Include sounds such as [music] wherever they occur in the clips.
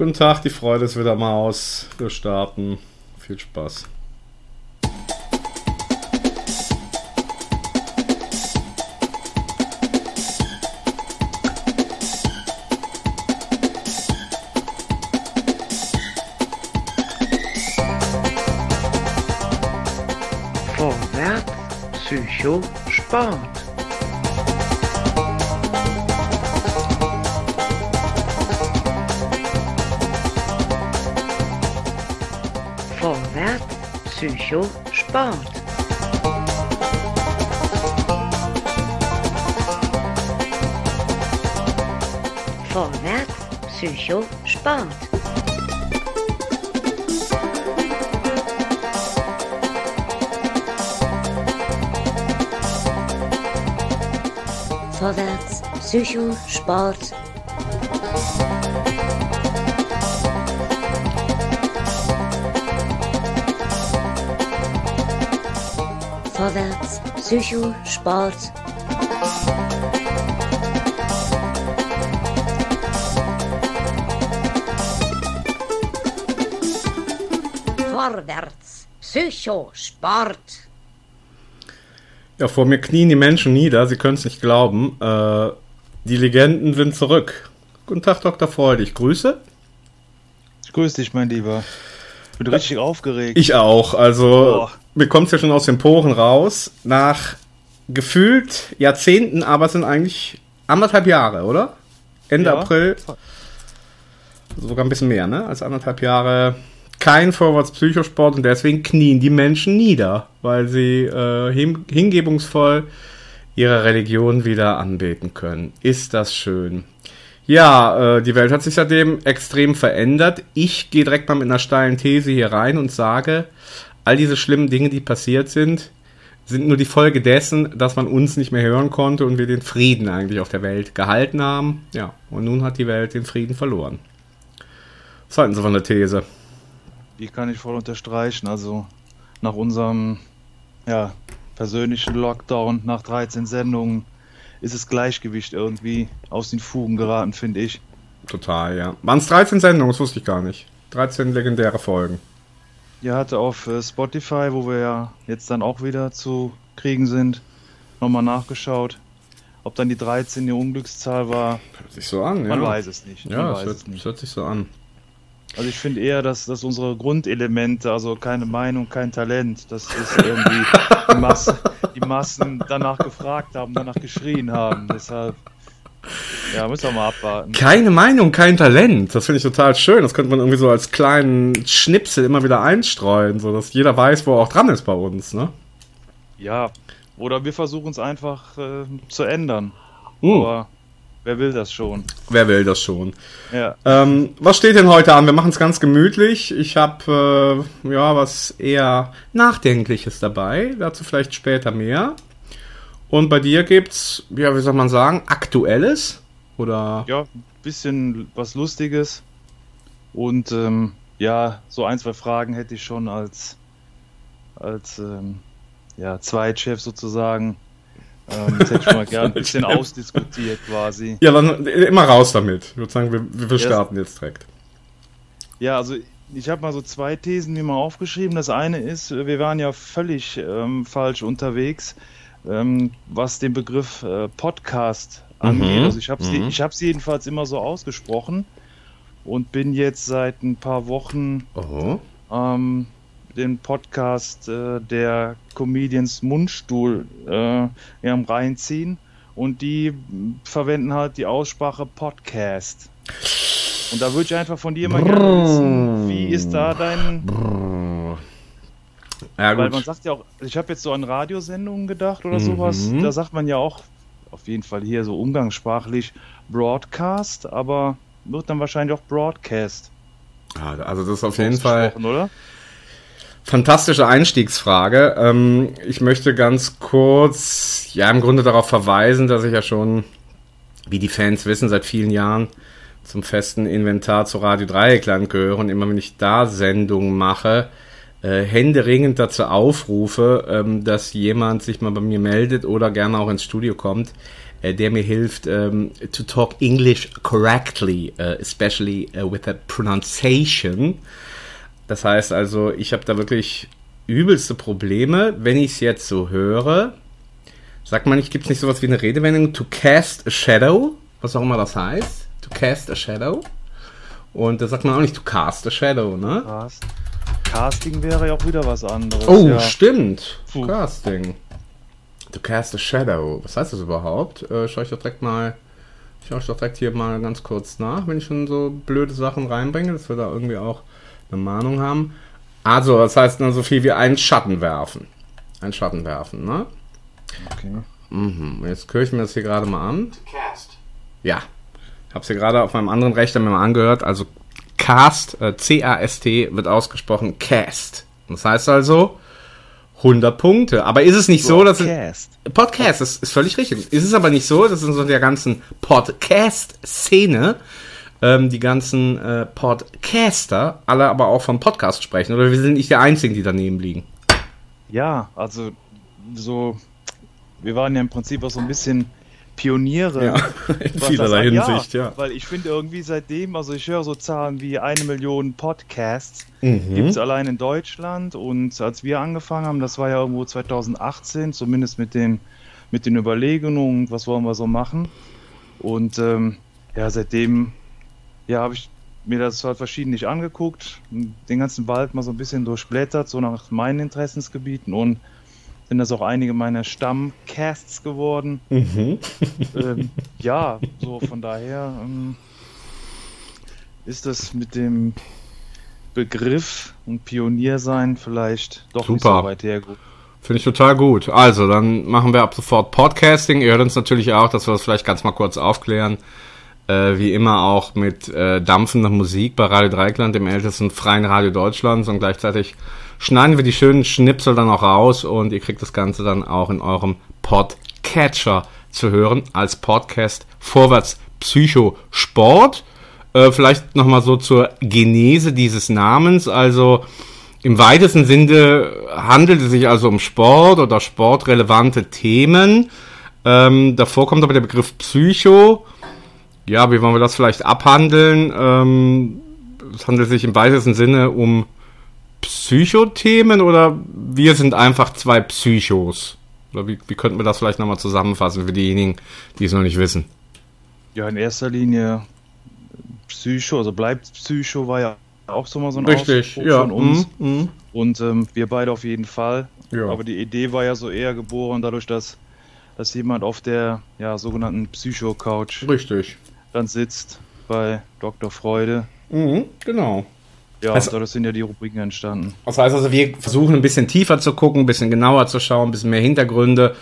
Guten Tag, die Freude ist wieder mal aus. Wir starten. Viel Spaß. Vorwärts, Psycho, Sport. Psycho, Sport. Vorwärts, Psycho, Sport. Vorwärts, Psycho, Sport. Vorwärts, Psycho, Sport. Vorwärts, Psycho, Sport. Ja, vor mir knien die Menschen nieder, sie können es nicht glauben. Äh, die Legenden sind zurück. Guten Tag, Dr. Freud, ich grüße. Ich grüße dich, mein Lieber. Bin richtig aufgeregt. Ich auch, also. Mir kommt es ja schon aus den Poren raus. Nach gefühlt Jahrzehnten, aber es sind eigentlich anderthalb Jahre, oder? Ende Ja. April. Sogar ein bisschen mehr, ne? Als anderthalb Jahre. Kein Vorwärts-Psychosport und deswegen knien die Menschen nieder, weil sie äh, hin hingebungsvoll ihre Religion wieder anbeten können. Ist das schön. Ja, äh, die Welt hat sich seitdem extrem verändert. Ich gehe direkt mal mit einer steilen These hier rein und sage, all diese schlimmen Dinge, die passiert sind, sind nur die Folge dessen, dass man uns nicht mehr hören konnte und wir den Frieden eigentlich auf der Welt gehalten haben. Ja, und nun hat die Welt den Frieden verloren. Was halten Sie von der These? Die kann ich voll unterstreichen. Also nach unserem ja, persönlichen Lockdown, nach 13 Sendungen, ist das Gleichgewicht irgendwie aus den Fugen geraten, finde ich. Total, ja. Waren es 13 Sendungen? Das wusste ich gar nicht. 13 legendäre Folgen. Ihr hatte auf äh, Spotify, wo wir ja jetzt dann auch wieder zu kriegen sind, nochmal nachgeschaut. Ob dann die 13 die Unglückszahl war, Hört sich so an, ja. man weiß es nicht. Ja, es hört, es nicht. hört sich so an. Also ich finde eher, dass, dass unsere Grundelemente, also keine Meinung, kein Talent, das ist irgendwie die, Masse, die Massen danach gefragt haben, danach geschrien haben. Deshalb, [laughs] ja, müssen wir mal abwarten. Keine Meinung, kein Talent. Das finde ich total schön. Das könnte man irgendwie so als kleinen Schnipsel immer wieder einstreuen, so dass jeder weiß, wo er auch dran ist bei uns, ne? Ja, oder wir versuchen es einfach äh, zu ändern. Uh, Aber wer will das schon? wer will das schon? Ja, Ähm, was steht denn heute an? Wir machen es ganz gemütlich. Ich habe äh, ja was eher Nachdenkliches dabei. Dazu vielleicht später mehr. Und bei dir gibt's, ja, wie soll man sagen, Aktuelles? Oder ja, ein bisschen was Lustiges. Und ähm, ja, so ein, zwei Fragen hätte ich schon als, als ähm, ja, Zweitchef sozusagen. Ähm, das hätte ich mal gerne ein [laughs] bisschen ausdiskutiert quasi. ja, dann immer raus damit. Ich würde sagen, wir, wir Ja. starten jetzt direkt. Ja, also ich habe mal so zwei Thesen mir mal aufgeschrieben. Das eine ist, wir waren ja völlig ähm, falsch unterwegs, ähm, was den Begriff äh, Podcast angeht. Mhm, Also ich habe sie, mhm. ich habe sie jedenfalls immer so ausgesprochen und bin jetzt seit ein paar Wochen ähm, den Podcast äh, der Comedians Mundstuhl äh, ja, am reinziehen und die verwenden halt die Aussprache Podcast. Und da würde ich einfach von dir mal gerne wissen, wie ist da dein, Brrr. Ja, weil gut. man sagt ja auch, ich habe jetzt so an Radiosendungen gedacht oder Mhm. sowas, da sagt man ja auch auf jeden Fall hier so umgangssprachlich Broadcast, aber wird dann wahrscheinlich auch Broadcast Ja, also das ist auf jeden Fall oder? fantastische Einstiegsfrage. Ähm, ich möchte ganz kurz, ja, im Grunde darauf verweisen, dass ich ja schon, wie die Fans wissen, seit vielen Jahren zum festen Inventar zu Radio Dreieckland gehöre und immer wenn ich da Sendungen mache, äh, händeringend dazu aufrufe, ähm, dass jemand sich mal bei mir meldet oder gerne auch ins Studio kommt, äh, der mir hilft, ähm, to talk English correctly, äh, especially äh, with the pronunciation. Das heißt also, ich habe da wirklich übelste Probleme, wenn ich es jetzt so höre. Sagt man nicht, gibt es nicht sowas wie eine Redewendung, to cast a shadow, was auch immer das heißt, to cast a shadow. Und da sagt man auch nicht to cast a shadow, ne? Cast. Casting wäre ja auch wieder was anderes. Oh, ja. stimmt. Puh. Casting. To cast a shadow. Was heißt das überhaupt? Äh, schau ich doch direkt mal. Ich doch direkt hier mal ganz kurz nach, wenn ich schon so blöde Sachen reinbringe, dass wir da irgendwie auch eine Mahnung haben. Also, das heißt nur so viel wie einen Schatten werfen. Ein Schatten werfen, ne? Okay. Mhm. Jetzt höre ich mir das hier gerade mal an. Ja. Hab's hier gerade auf meinem anderen Rechner mir mal angehört. Also Cast, äh, C-A-S-T wird ausgesprochen Cast. Das heißt also 100 Punkte. Aber ist es nicht so, dass es, Cast. Podcast, das ist völlig richtig. Ist es aber nicht so, dass in so der ganzen Podcast-Szene ähm, die ganzen äh, Podcaster alle aber auch vom Podcast sprechen? Oder wir sind nicht die Einzigen, die daneben liegen? Ja, also so, wir waren ja im Prinzip auch so ein bisschen Pioniere. Ja, [laughs] in vielerlei Hinsicht, ja. Weil ich finde irgendwie seitdem, also ich höre so Zahlen wie eine Million Podcasts Mhm. gibt es allein in Deutschland und als wir angefangen haben, das war ja irgendwo 2018, zumindest mit den, mit den Überlegungen, was wollen wir so machen. Und ähm, ja, seitdem ja, habe ich mir das halt verschiedentlich angeguckt, den ganzen Wald mal so ein bisschen durchblättert, so nach meinen Interessensgebieten und sind das auch einige meiner Stammcasts geworden. Mhm. ähm, [laughs] ja, so von daher ähm, ist das mit dem Begriff und Pionier sein vielleicht doch nicht Super. so weit hergeholt. Finde ich total gut. Also, dann machen wir ab sofort Podcasting. Ihr hört uns natürlich auch, dass wir das vielleicht ganz mal kurz aufklären. Äh, wie immer auch mit äh, dampfender Musik bei Radio Dreikland, dem ältesten freien Radio Deutschlands. Und gleichzeitig schneiden wir die schönen Schnipsel dann auch raus und ihr kriegt das Ganze dann auch in eurem Podcatcher zu hören als Podcast Vorwärts Psycho Sport. Äh, vielleicht nochmal so zur Genese dieses Namens. Also im weitesten Sinne handelt es sich also um Sport oder sportrelevante Themen. Ähm, davor kommt aber der Begriff Psycho. Ja, wie wollen wir das vielleicht abhandeln? Ähm, es handelt sich im weitesten Sinne um Psychothemen oder wir sind einfach zwei Psychos? Oder wie, wie könnten wir das vielleicht nochmal zusammenfassen für diejenigen, die es noch nicht wissen? Ja, in erster Linie Psycho, also bleibt Psycho, war ja auch so mal so ein Richtig, Ausspruch ja. von uns. mm, mm. Und ähm, wir beide auf jeden Fall. Ja. Aber die Idee war ja so eher geboren dadurch, dass, dass jemand auf der ja, sogenannten Psycho-Couch Richtig. dann sitzt bei Dr. Freude. Mhm, genau. Ja, Also- dadurch sind ja die Rubriken entstanden. Das heißt also, wir versuchen ein bisschen tiefer zu gucken, ein bisschen genauer zu schauen, ein bisschen mehr Hintergründe.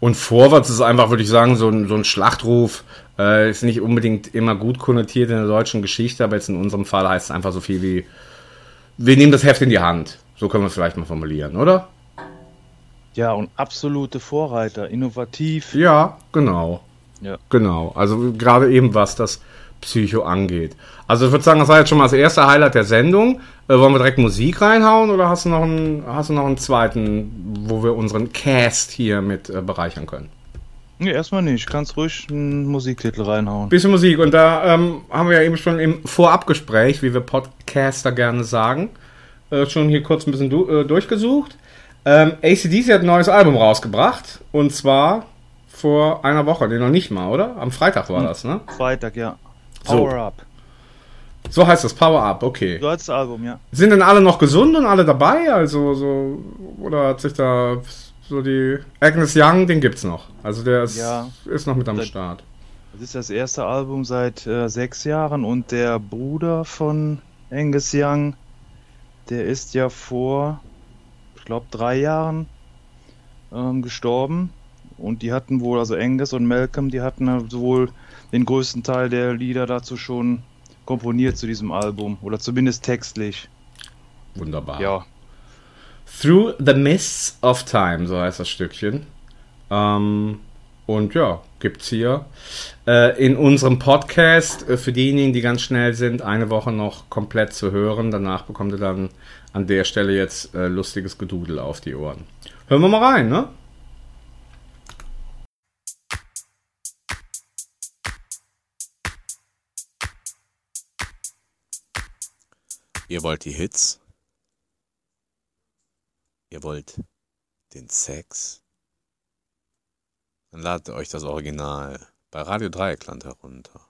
Und vorwärts ist einfach, würde ich sagen, so ein, so ein Schlachtruf. Äh, ist nicht unbedingt immer gut konnotiert in der deutschen Geschichte, aber jetzt in unserem Fall heißt es einfach so viel wie, wir nehmen das Heft in die Hand. So können wir es vielleicht mal formulieren, oder? Ja, und absolute Vorreiter, innovativ. Ja, genau. Ja. Genau. Also gerade eben, was das Psycho angeht. Also ich würde sagen, das war jetzt schon mal das erste Highlight der Sendung. Äh, wollen wir direkt Musik reinhauen oder hast du noch einen, hast du noch einen zweiten, wo wir unseren Cast hier mit äh, bereichern können? Nee, erstmal nicht. Kannst ruhig einen Musiktitel reinhauen. Bisschen Musik und da ähm, haben wir ja eben schon im Vorabgespräch, wie wir Podcaster gerne sagen, äh, schon hier kurz ein bisschen du äh, durchgesucht. Ähm, ACDC hat ein neues Album rausgebracht und zwar vor einer Woche, nee, noch nicht mal, oder? Am Freitag war das, ne? Freitag, ja. So. Power Up. So heißt das, Power Up, okay. So heißt das Album, ja. Sind denn alle noch gesund und alle dabei? Also so oder hat sich da so die Agnes Young, den gibt's noch. Also der ist, Ja. ist noch mit am Start. Das ist das erste Album seit äh, sechs Jahren und der Bruder von Angus Young, der ist ja vor, ich glaube, drei Jahren ähm, gestorben. Und die hatten wohl, also Angus und Malcolm, die hatten ja wohl den größten Teil der Lieder dazu schon komponiert zu diesem Album. Oder zumindest textlich. Wunderbar. Ja. Through the Mists of Time, so heißt das Stückchen. Ähm, und ja, gibt's hier äh, in unserem Podcast äh, für diejenigen, die ganz schnell sind, eine Woche noch komplett zu hören. Danach bekommt ihr dann an der Stelle jetzt äh, lustiges Gedudel auf die Ohren. Hören wir mal rein, ne? Ihr wollt die Hits? Ihr wollt den Sex? Dann ladet euch das Original bei Radio Dreieckland herunter.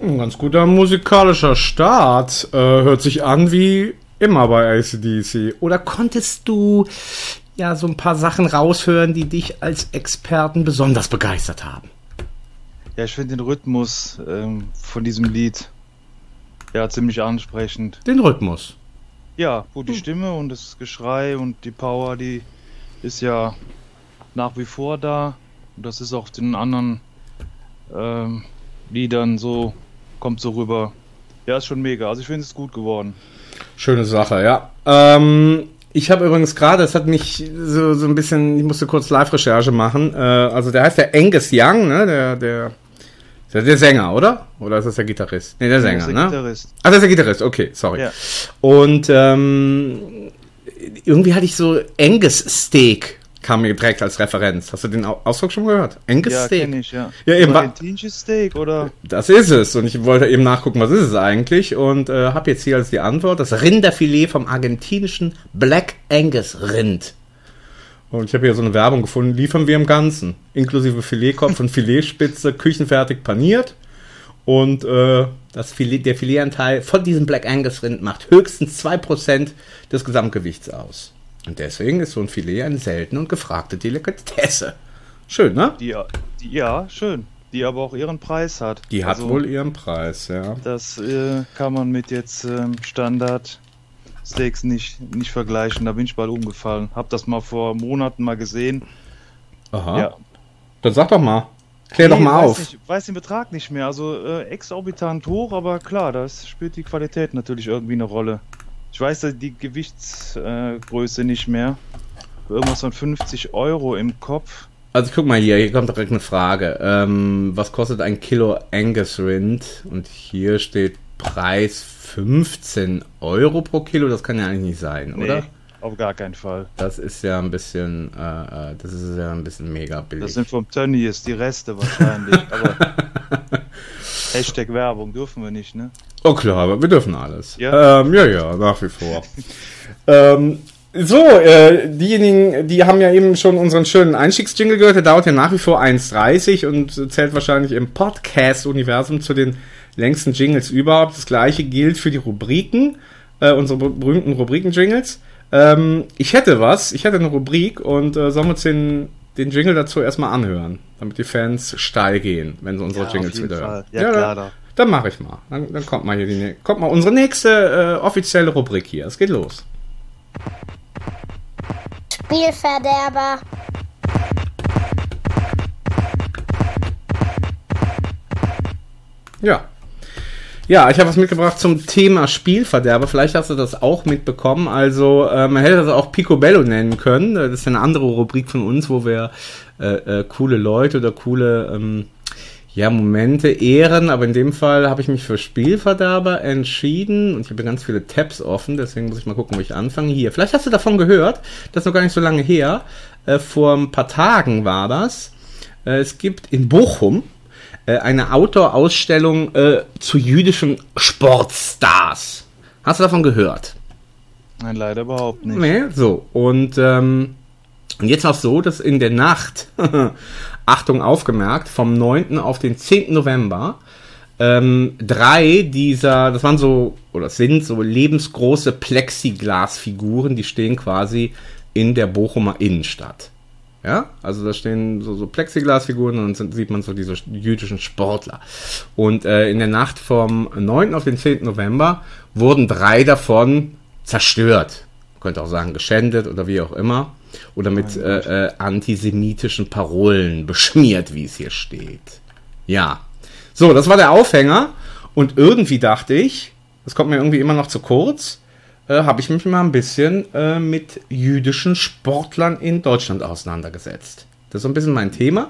Ein ganz guter musikalischer Start. Äh, hört sich an wie immer bei ACDC. Oder konntest du ja so ein paar Sachen raushören, die dich als Experten besonders begeistert haben? Ja, ich finde den Rhythmus ähm, von diesem Lied ja ziemlich ansprechend. Den Rhythmus. Ja, wo die Stimme und das Geschrei und die Power, die ist ja nach wie vor da. Und das ist auch den anderen ähm, Liedern so, kommt so rüber. Ja, ist schon mega. Also ich finde es gut geworden. Schöne Sache, ja. Ähm, ich habe übrigens gerade, es hat mich so, so ein bisschen, ich musste kurz Live-Recherche machen. Äh, also der heißt der Angus Young, ne? Der, der, der, der Sänger, oder? Oder ist das der Gitarrist? Nee, der Sänger, Das ist ne? der Gitarrist. Ah, das ist der Gitarrist, okay, sorry. Ja. Und ähm, irgendwie hatte ich so Angus Steak, kam mir direkt als Referenz. Hast du den Au- Ausdruck schon gehört? Angus Ja, Steak. ich, ja. Ja, eben, Argentinisches Steak oder? Das ist es. Und ich wollte eben nachgucken, was ist es eigentlich. Und äh, habe jetzt hier als die Antwort das Rinderfilet vom argentinischen Black Angus Rind. Und ich habe hier so eine Werbung gefunden, liefern wir im Ganzen. Inklusive Filetkopf und Filetspitze, [laughs] küchenfertig paniert. Und äh, das Filet, der Filetanteil von diesem Black Angus Rind macht höchstens 2% des Gesamtgewichts aus. Und deswegen ist so ein Filet eine seltene und gefragte Delikatesse. Schön, ne? Die, die, ja, schön. Die aber auch ihren Preis hat. Die hat Also, wohl ihren Preis, ja. Das äh, kann man mit jetzt ähm, Standard Steaks nicht, nicht vergleichen. Da bin ich bald umgefallen. Hab das mal vor Monaten mal gesehen. Aha. Ja. Dann sag doch mal. Klär doch Nee, mal weiß auf. Nicht, weiß den Betrag nicht mehr. Also äh, exorbitant hoch, aber klar, da spielt die Qualität natürlich irgendwie eine Rolle. Ich weiß die Gewichtsgröße äh, Größe nicht mehr. Irgendwas von 50 Euro im Kopf. Also guck mal hier, hier kommt direkt eine Frage. Ähm, was kostet ein Kilo Angus Rind? Und hier steht Preis 15 Euro pro Kilo. Das kann ja eigentlich nicht sein, oder? Auf gar keinen Fall. Das ist ja ein bisschen, äh, äh, das ist ja ein bisschen mega billig. Das sind vom Tönnies die Reste wahrscheinlich. [laughs] aber Hashtag Werbung dürfen wir nicht, ne? Oh klar, aber wir dürfen alles. Ja. ähm, ja, ja nach wie vor. [laughs] ähm, so, äh, diejenigen, die haben ja eben schon unseren schönen Einstiegsjingle gehört, der dauert ja nach wie vor 1,30 und zählt wahrscheinlich im Podcast-Universum zu den längsten Jingles überhaupt. Das gleiche gilt für die Rubriken, äh, unsere ber- berühmten Rubriken-Jingles. Ähm, ich hätte was, ich hätte eine Rubrik und äh, sollen wir uns den, den Jingle dazu erstmal anhören, damit die Fans steil gehen, wenn sie unsere Ja, auf Jingles jeden wieder Fall. hören. Ja, klar, dann- dann mache ich mal. Dann, dann kommt mal hier die, kommt mal unsere nächste äh, offizielle Rubrik hier. Es geht los. Spielverderber. Ja. Ja, ich habe was mitgebracht zum Thema Spielverderber. Vielleicht hast du das auch mitbekommen. Also, äh, man hätte das auch Picobello nennen können. Das ist eine andere Rubrik von uns, wo wir äh, äh, coole Leute oder coole ähm, ja, Momente ehren. Aber in dem Fall habe ich mich für Spielverderber entschieden. Und ich habe ganz viele Tabs offen. Deswegen muss ich mal gucken, wo ich anfange. Hier. Vielleicht hast du davon gehört. Das ist noch gar nicht so lange her. Äh, vor ein paar Tagen war das. Äh, es gibt in Bochum äh, eine Outdoor-Ausstellung äh, zu jüdischen Sportstars. Hast du davon gehört? Nein, leider überhaupt nicht. Nee, so. Und, ähm, jetzt es so, dass in der Nacht, [laughs] Achtung aufgemerkt, vom 9. auf den 10. November, ähm, drei dieser, das waren so, oder sind so lebensgroße Plexiglasfiguren, die stehen quasi in der Bochumer Innenstadt. Ja, also da stehen so, so Plexiglasfiguren und dann sieht man so diese jüdischen Sportler. Und äh, in der Nacht vom 9. auf den 10. November wurden drei davon zerstört. Man könnte auch sagen geschändet oder wie auch immer. Oder mit äh, äh, antisemitischen Parolen [laughs] beschmiert, wie es hier steht. Ja. So, das war der Aufhänger. Und irgendwie dachte ich, das kommt mir irgendwie immer noch zu kurz, äh, habe ich mich mal ein bisschen äh, mit jüdischen Sportlern in Deutschland auseinandergesetzt. Das ist so ein bisschen mein Thema.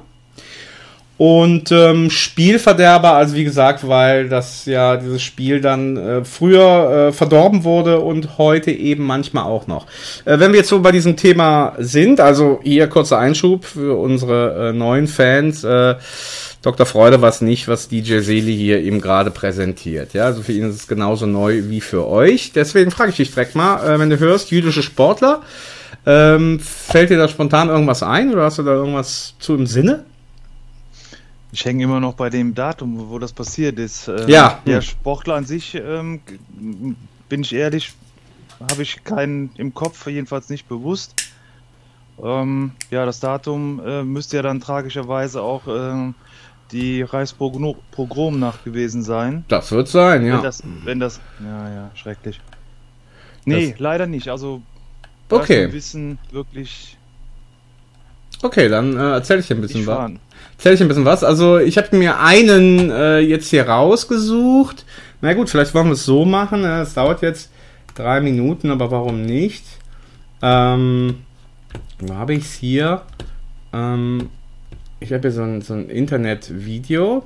Und ähm, Spielverderber, also wie gesagt, weil das ja dieses Spiel dann äh, früher äh, verdorben wurde und heute eben manchmal auch noch. Äh, wenn wir jetzt so bei diesem Thema sind, also hier kurzer Einschub für unsere äh, neuen Fans. Dr. Freude was nicht, was DJ Seli hier eben gerade präsentiert. Ja, also für ihn ist es genauso neu wie für euch. Deswegen frage ich dich direkt mal, äh, wenn du hörst, jüdische Sportler, ähm, fällt dir da spontan irgendwas ein oder hast du da irgendwas zu im Sinne? Ich hänge immer noch bei dem Datum, wo das passiert ist. Ähm, Ja. Der Sportler an sich, ähm, bin ich ehrlich, habe ich keinen im Kopf, jedenfalls nicht bewusst. Ähm, ja, das Datum äh, müsste ja dann tragischerweise auch ähm, die Reichspogromnacht gewesen sein. Das wird sein, ja. Wenn das, wenn das, ja, ja, schrecklich. Nee, leider nicht. Also, Okay. mein Wissen wirklich Okay, dann äh, erzähl ich dir ein bisschen was. vorhanden. Erzähl ich ein bisschen was. Also ich habe mir einen äh, jetzt hier rausgesucht. Na gut, vielleicht wollen wir es so machen. äh, Es dauert jetzt drei Minuten, aber warum nicht? Ähm, wo habe ich es hier? Ähm, ich habe hier so ein, so ein Internet-Video.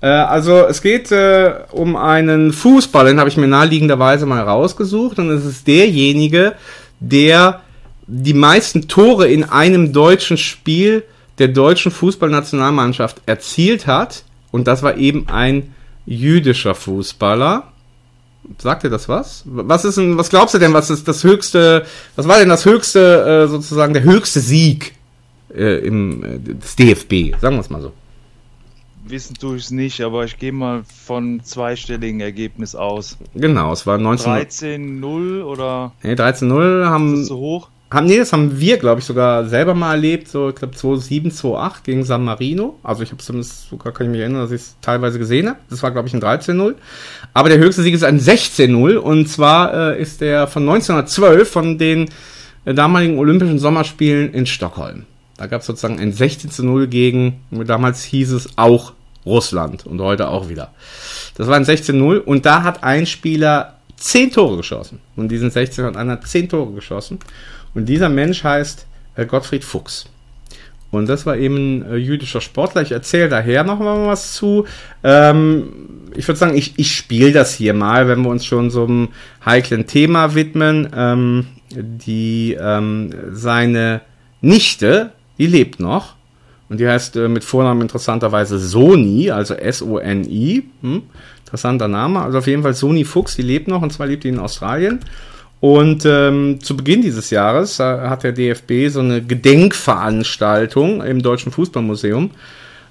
Äh, also es geht äh, um einen Fußballer, den habe ich mir naheliegenderweise mal rausgesucht. Und es ist derjenige, der die meisten Tore in einem deutschen Spiel der deutschen Fußballnationalmannschaft erzielt hat. Und das war eben ein jüdischer Fußballer. Sagt dir das was? Was ist denn, was glaubst du denn, was ist das höchste, was war denn das höchste, äh, sozusagen der höchste Sieg äh, im äh, des DFB? Sagen wir es mal so. Wissen tue ich es nicht, aber ich gehe mal von zweistelligen Ergebnis aus. Genau, es war 19, 13-0 oder nee, 13-0 ist haben, das zu hoch? haben, nee, das haben wir, glaube ich, sogar selber mal erlebt, so, ich glaube, 2007, 2008 gegen San Marino. Also ich habe zumindest, sogar kann ich mich erinnern, dass ich es teilweise gesehen habe. Das war, glaube ich, ein 13-0. Aber der höchste Sieg ist ein 16-0 und zwar äh, ist der von 1912 von den äh, damaligen Olympischen Sommerspielen in Stockholm. Da gab es sozusagen ein 16-0 gegen, damals hieß es auch Russland und heute auch wieder. Das war ein 16-0 und da hat ein Spieler 10 Tore geschossen. Und diesen 16 hat einer 10 Tore geschossen. Und dieser Mensch heißt äh, Gottfried Fuchs. Und das war eben ein äh, jüdischer Sportler. Ich erzähle daher noch mal was zu. Ähm, ich würde sagen, ich, ich spiele das hier mal, wenn wir uns schon so einem heiklen Thema widmen. Ähm, die ähm, seine Nichte, die lebt noch. Und die heißt äh, mit Vornamen interessanterweise Soni, also S-O-N-I. Hm? Interessanter Name. Also auf jeden Fall Soni Fuchs, die lebt noch und zwar lebt die in Australien. Und ähm, zu Beginn dieses Jahres äh, hat der DFB so eine Gedenkveranstaltung im Deutschen Fußballmuseum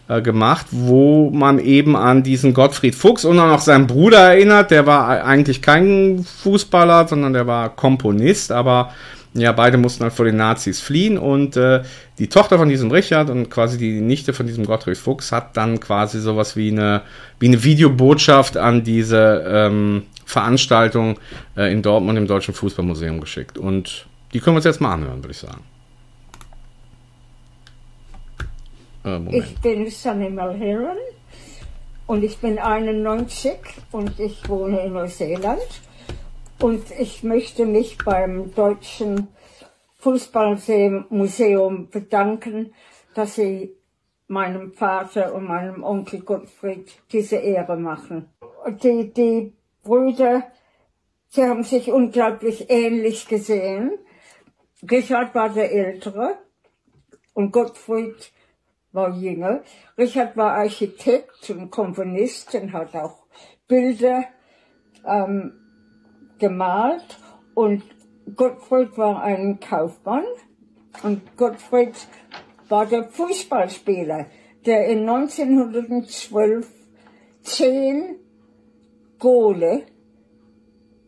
äh, gemacht, wo man eben an diesen Gottfried Fuchs und auch noch seinen Bruder erinnert. Der war eigentlich kein Fußballer, sondern der war Komponist, aber ja, beide mussten halt vor den Nazis fliehen und äh, die Tochter von diesem Richard und quasi die Nichte von diesem Gottfried Fuchs hat dann quasi sowas wie eine, wie eine Videobotschaft an diese ähm, Veranstaltung äh, in Dortmund im Deutschen Fußballmuseum geschickt. Und die können wir uns jetzt mal anhören, würde ich sagen. Äh. Ich bin Sunny Mulheron und ich bin 91 und ich wohne in Neuseeland. Und ich möchte mich beim Deutschen Fußballmuseum bedanken, dass sie meinem Vater und meinem Onkel Gottfried diese Ehre machen. Die, die Brüder, sie haben sich unglaublich ähnlich gesehen. Richard war der Ältere und Gottfried war jünger. Richard war Architekt und Komponist und hat auch Bilder ähm, gemalt und Gottfried war ein Kaufmann und Gottfried war der Fußballspieler, der in 1912 zehn Gole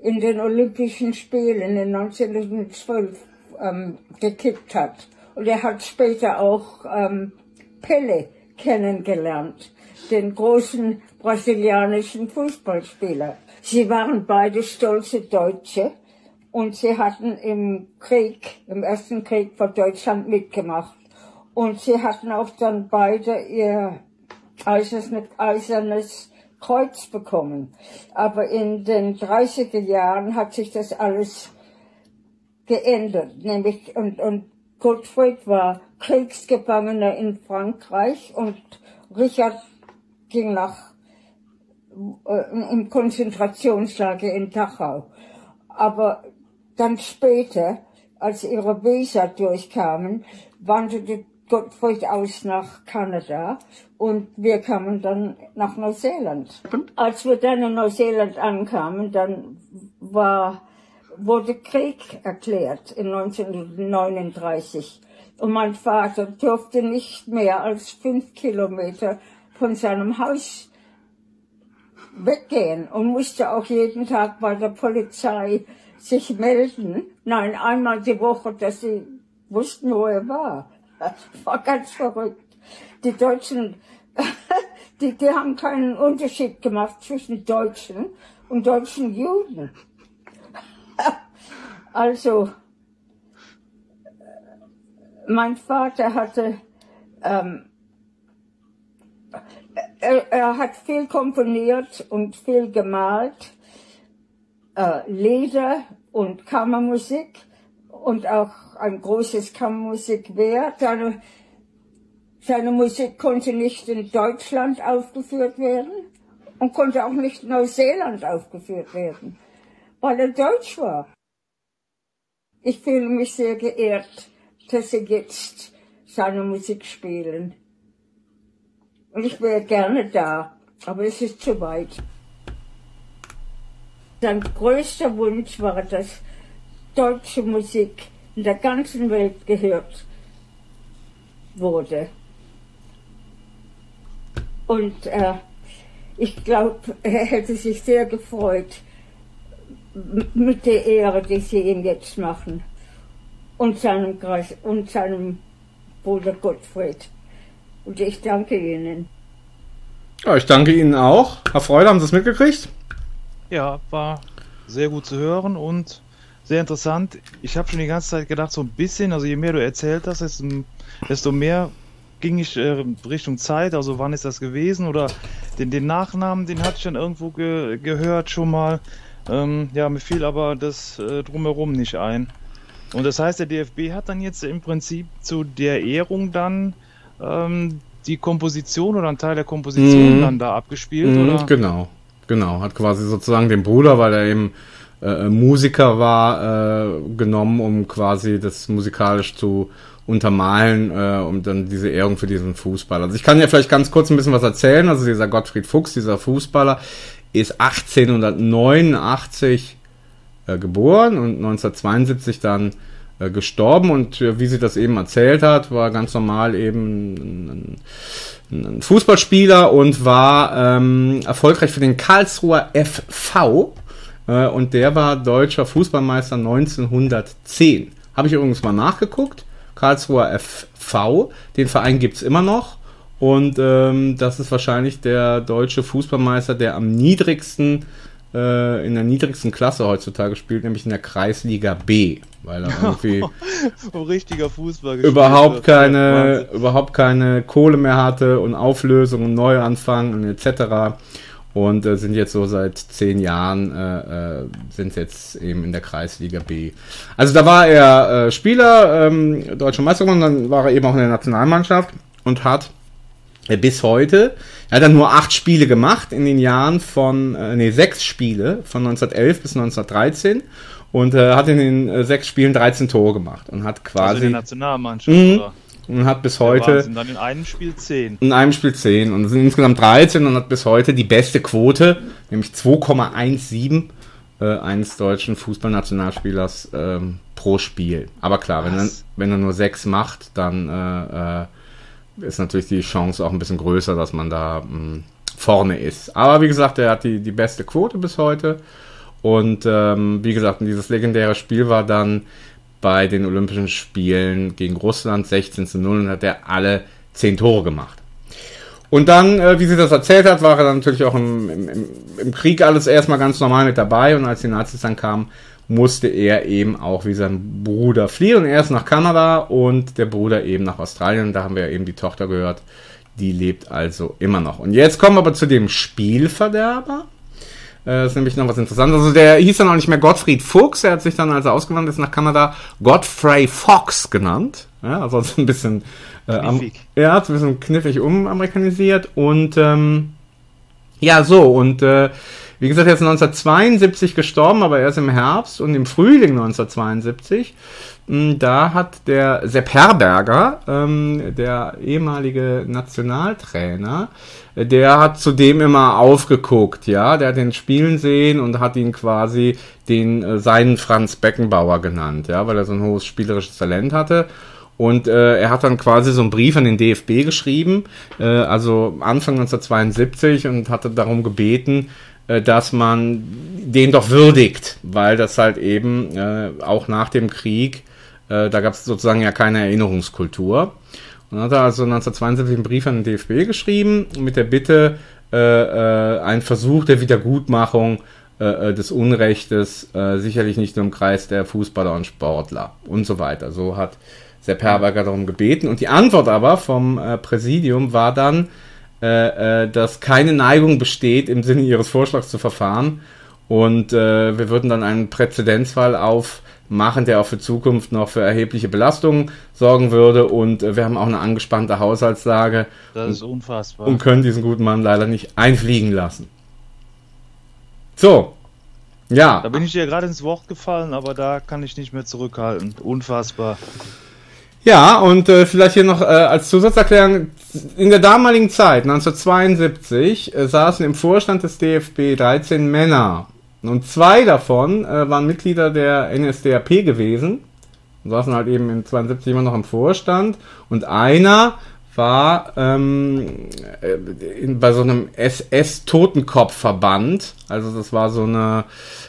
in den Olympischen Spielen in 1912 ähm, gekickt hat. Und er hat später auch ähm, Pele kennengelernt, den großen brasilianischen Fußballspieler. Sie waren beide stolze Deutsche und sie hatten im Krieg, im Ersten Krieg vor Deutschland mitgemacht. Und sie hatten auch dann beide ihr eisernes, eisernes Kreuz bekommen. Aber in den 30er Jahren hat sich das alles geändert. Nämlich, und, und Gottfried war Kriegsgefangener in Frankreich und Richard ging nach im Konzentrationslager in Dachau. Aber dann später, als ihre Visa durchkamen, wanderte Gottfried aus nach Kanada und wir kamen dann nach Neuseeland. Als wir dann in Neuseeland ankamen, dann war, wurde Krieg erklärt in 1939 und mein Vater durfte nicht mehr als fünf Kilometer von seinem Haus weggehen und musste auch jeden Tag bei der Polizei sich melden. Nein, einmal die Woche, dass sie wussten, wo er war. [laughs] War ganz verrückt. Die Deutschen, [laughs] die, die haben keinen Unterschied gemacht zwischen Deutschen und deutschen Juden. [laughs] Also, mein Vater hatte, ähm, er, er hat viel komponiert und viel gemalt, äh, Lieder und Kammermusik und auch ein großes Kammermusikwerk. Seine, seine Musik konnte nicht in Deutschland aufgeführt werden und konnte auch nicht in Neuseeland aufgeführt werden, weil er Deutsch war. Ich fühle mich sehr geehrt, dass sie jetzt seine Musik spielen. Und ich wäre gerne da, aber es ist zu weit. Sein größter Wunsch war, dass deutsche Musik in der ganzen Welt gehört wurde. Und äh, ich glaube, er hätte sich sehr gefreut mit der Ehre, die sie ihm jetzt machen. Und seinem, Kreis, und seinem Bruder Gottfried. Und ich danke Ihnen. Ja, ich danke Ihnen auch. Herr Freude, haben Sie es mitgekriegt? Ja, war sehr gut zu hören und sehr interessant. Ich habe schon die ganze Zeit gedacht, so ein bisschen, also je mehr du erzählt hast, desto mehr ging ich äh, Richtung Zeit, also wann ist das gewesen oder den, den Nachnamen, den hatte ich dann irgendwo ge gehört schon mal. Ähm, ja, mir fiel aber das äh, drumherum nicht ein. Und das heißt, der DFB hat dann jetzt im Prinzip zu der Ehrung dann ähm, die Komposition oder einen Teil der Komposition Mhm. dann da abgespielt, Mhm, oder? Genau, genau. Hat quasi sozusagen den Bruder, weil er eben äh, Musiker war, äh, genommen, um quasi das musikalisch zu untermalen, äh, um dann diese Ehrung für diesen Fußballer. Also ich kann ja vielleicht ganz kurz ein bisschen was erzählen. Also dieser Gottfried Fuchs, dieser Fußballer, ist 1889 äh, geboren und 1972 dann äh, gestorben und äh, wie sie das eben erzählt hat, war ganz normal eben ein, ein, Fußballspieler und war ähm, erfolgreich für den Karlsruher FV äh, und der war deutscher Fußballmeister 1910. Habe ich übrigens mal nachgeguckt. Karlsruher FV, den Verein gibt's immer noch. Und ähm, das ist wahrscheinlich der deutsche Fußballmeister, der am niedrigsten, äh, in der niedrigsten Klasse heutzutage spielt, nämlich in der Kreisliga B. Weil er irgendwie [laughs] Wo richtiger Fußball gespielt überhaupt keine, Wahnsinn. überhaupt keine Kohle mehr hatte und Auflösung und Neuanfang und etc. Und äh, sind jetzt so seit zehn Jahren, äh, äh, sind jetzt eben in der Kreisliga B. Also da war er äh, Spieler, ähm, deutscher Meister geworden, dann war er eben auch in der Nationalmannschaft und hat bis heute, er hat dann nur acht Spiele gemacht in den Jahren von, äh, nee, sechs Spiele von 1911 bis 1913 und äh, hat in den äh, sechs Spielen 13 Tore gemacht und hat Also in quasi der Nationalmannschaft, Mhm. oder? und hat bis heute Wahnsinn. Dann in einem Spiel 10. in einem Spiel 10 und es sind insgesamt 13 und hat bis heute die beste Quote, nämlich 2,17 äh, eines deutschen Fußballnationalspielers ähm, pro Spiel. Aber klar, wenn er, wenn er nur sechs macht, dann äh, äh, ist natürlich die Chance auch ein bisschen größer, dass man da mh, vorne ist. Aber wie gesagt, er hat die, die beste Quote bis heute. Und ähm, wie gesagt, dieses legendäre Spiel war dann bei den Olympischen Spielen gegen Russland 16 zu 0 und hat er alle 10 Tore gemacht. Und dann, äh, wie sie das erzählt hat, war er dann natürlich auch im, im- im Krieg alles erstmal ganz normal mit dabei und als die Nazis dann kamen, musste er eben auch wie sein Bruder fliehen und er ist nach Kanada und der Bruder eben nach Australien da haben wir ja eben die Tochter gehört, die lebt also immer noch. Und jetzt kommen wir aber zu dem Spielverderber. Äh, Das ist nämlich noch was Interessantes. Also der hieß dann auch nicht mehr Gottfried Fuchs, er hat sich dann, als er ausgewandert ist nach Kanada, Godfrey Fox genannt. Ja, also ein bisschen, äh, am, Kniffig. ja, ein bisschen kniffig umamerikanisiert und ähm, ja, so, und äh, wie gesagt, er ist 1972 gestorben, aber erst im Herbst und im Frühling 1972. mh, Da hat der Sepp Herberger, ähm, der ehemalige Nationaltrainer, äh, der hat zudem immer aufgeguckt, ja, der hat den spielen sehen und hat ihn quasi den äh, seinen Franz Beckenbauer genannt, ja, weil er so ein hohes spielerisches Talent hatte. Und äh, er hat dann quasi so einen Brief an den DFB geschrieben, äh, also Anfang 1972, und hatte darum gebeten, dass man den doch würdigt, weil das halt eben äh, auch nach dem Krieg, äh, da gab es sozusagen ja keine Erinnerungskultur. Und dann hat er also 1972 einen Brief an den DFB geschrieben mit der Bitte, äh, äh, einen Versuch der Wiedergutmachung äh, äh, des Unrechtes, äh, sicherlich nicht nur im Kreis der Fußballer und Sportler und so weiter. So hat Sepp Herberger darum gebeten. Und die Antwort aber vom äh, Präsidium war dann, äh, äh, dass keine Neigung besteht, im Sinne ihres Vorschlags zu verfahren. Und äh, wir würden dann einen Präzedenzfall aufmachen, der auch für Zukunft noch für erhebliche Belastungen sorgen würde. Und äh, wir haben auch eine angespannte Haushaltslage Das ist unfassbar. und können diesen guten Mann leider nicht einfliegen lassen. So. Ja. Da bin ich dir gerade ins Wort gefallen, aber da kann ich nicht mehr zurückhalten. Unfassbar. Ja, und äh, vielleicht hier noch äh, als Zusatzerklärung, in der damaligen Zeit, 1972, äh, saßen im Vorstand des DFB 13 Männer. Und zwei davon äh, waren Mitglieder der NSDAP gewesen. Und saßen halt eben in 72 immer noch im Vorstand. Und einer war ähm, äh, in, bei so einem SS-Totenkopfverband. Also das war so eine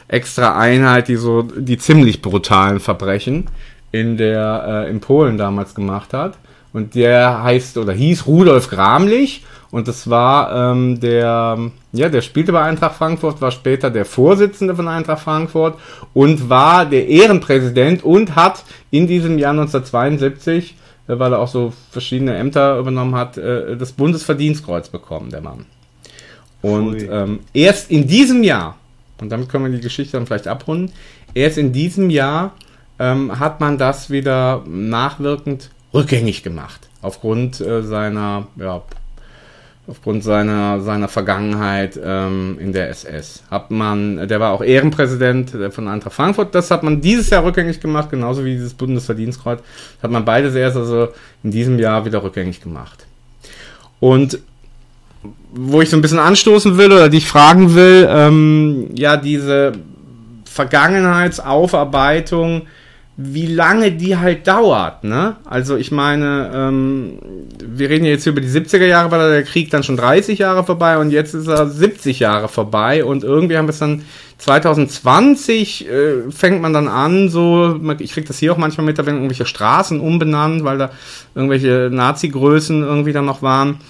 extra Einheit, die so die ziemlich brutalen Verbrechen in der äh, in Polen damals gemacht hat. Und der heißt oder hieß Rudolf Gramlich und das war ähm, der, ja, der spielte bei Eintracht Frankfurt, war später der Vorsitzende von Eintracht Frankfurt und war der Ehrenpräsident und hat in diesem Jahr 1972, äh, weil er auch so verschiedene Ämter übernommen hat, äh, das Bundesverdienstkreuz bekommen, der Mann. Und ähm, erst in diesem Jahr, und damit können wir die Geschichte dann vielleicht abrunden, erst in diesem Jahr ähm, hat man das wieder nachwirkend rückgängig gemacht. Aufgrund äh, seiner, ja, aufgrund seiner, seiner Vergangenheit ähm, in der SS. Hat man, der war auch Ehrenpräsident äh, von Eintracht Frankfurt, das hat man dieses Jahr rückgängig gemacht, genauso wie dieses Bundesverdienstkreuz. Hat man beides erst also in diesem Jahr wieder rückgängig gemacht. Und wo ich so ein bisschen anstoßen will oder dich fragen will, ähm, ja, diese Vergangenheitsaufarbeitung, wie lange die halt dauert, ne? Also ich meine, ähm, wir reden jetzt über die 70er Jahre, weil der Krieg dann schon 30 Jahre vorbei und jetzt ist er 70 Jahre vorbei und irgendwie haben wir es dann 2020 äh, fängt man dann an, so, ich krieg das hier auch manchmal mit, da werden irgendwelche Straßen umbenannt, weil da irgendwelche Nazi-Größen irgendwie dann noch waren.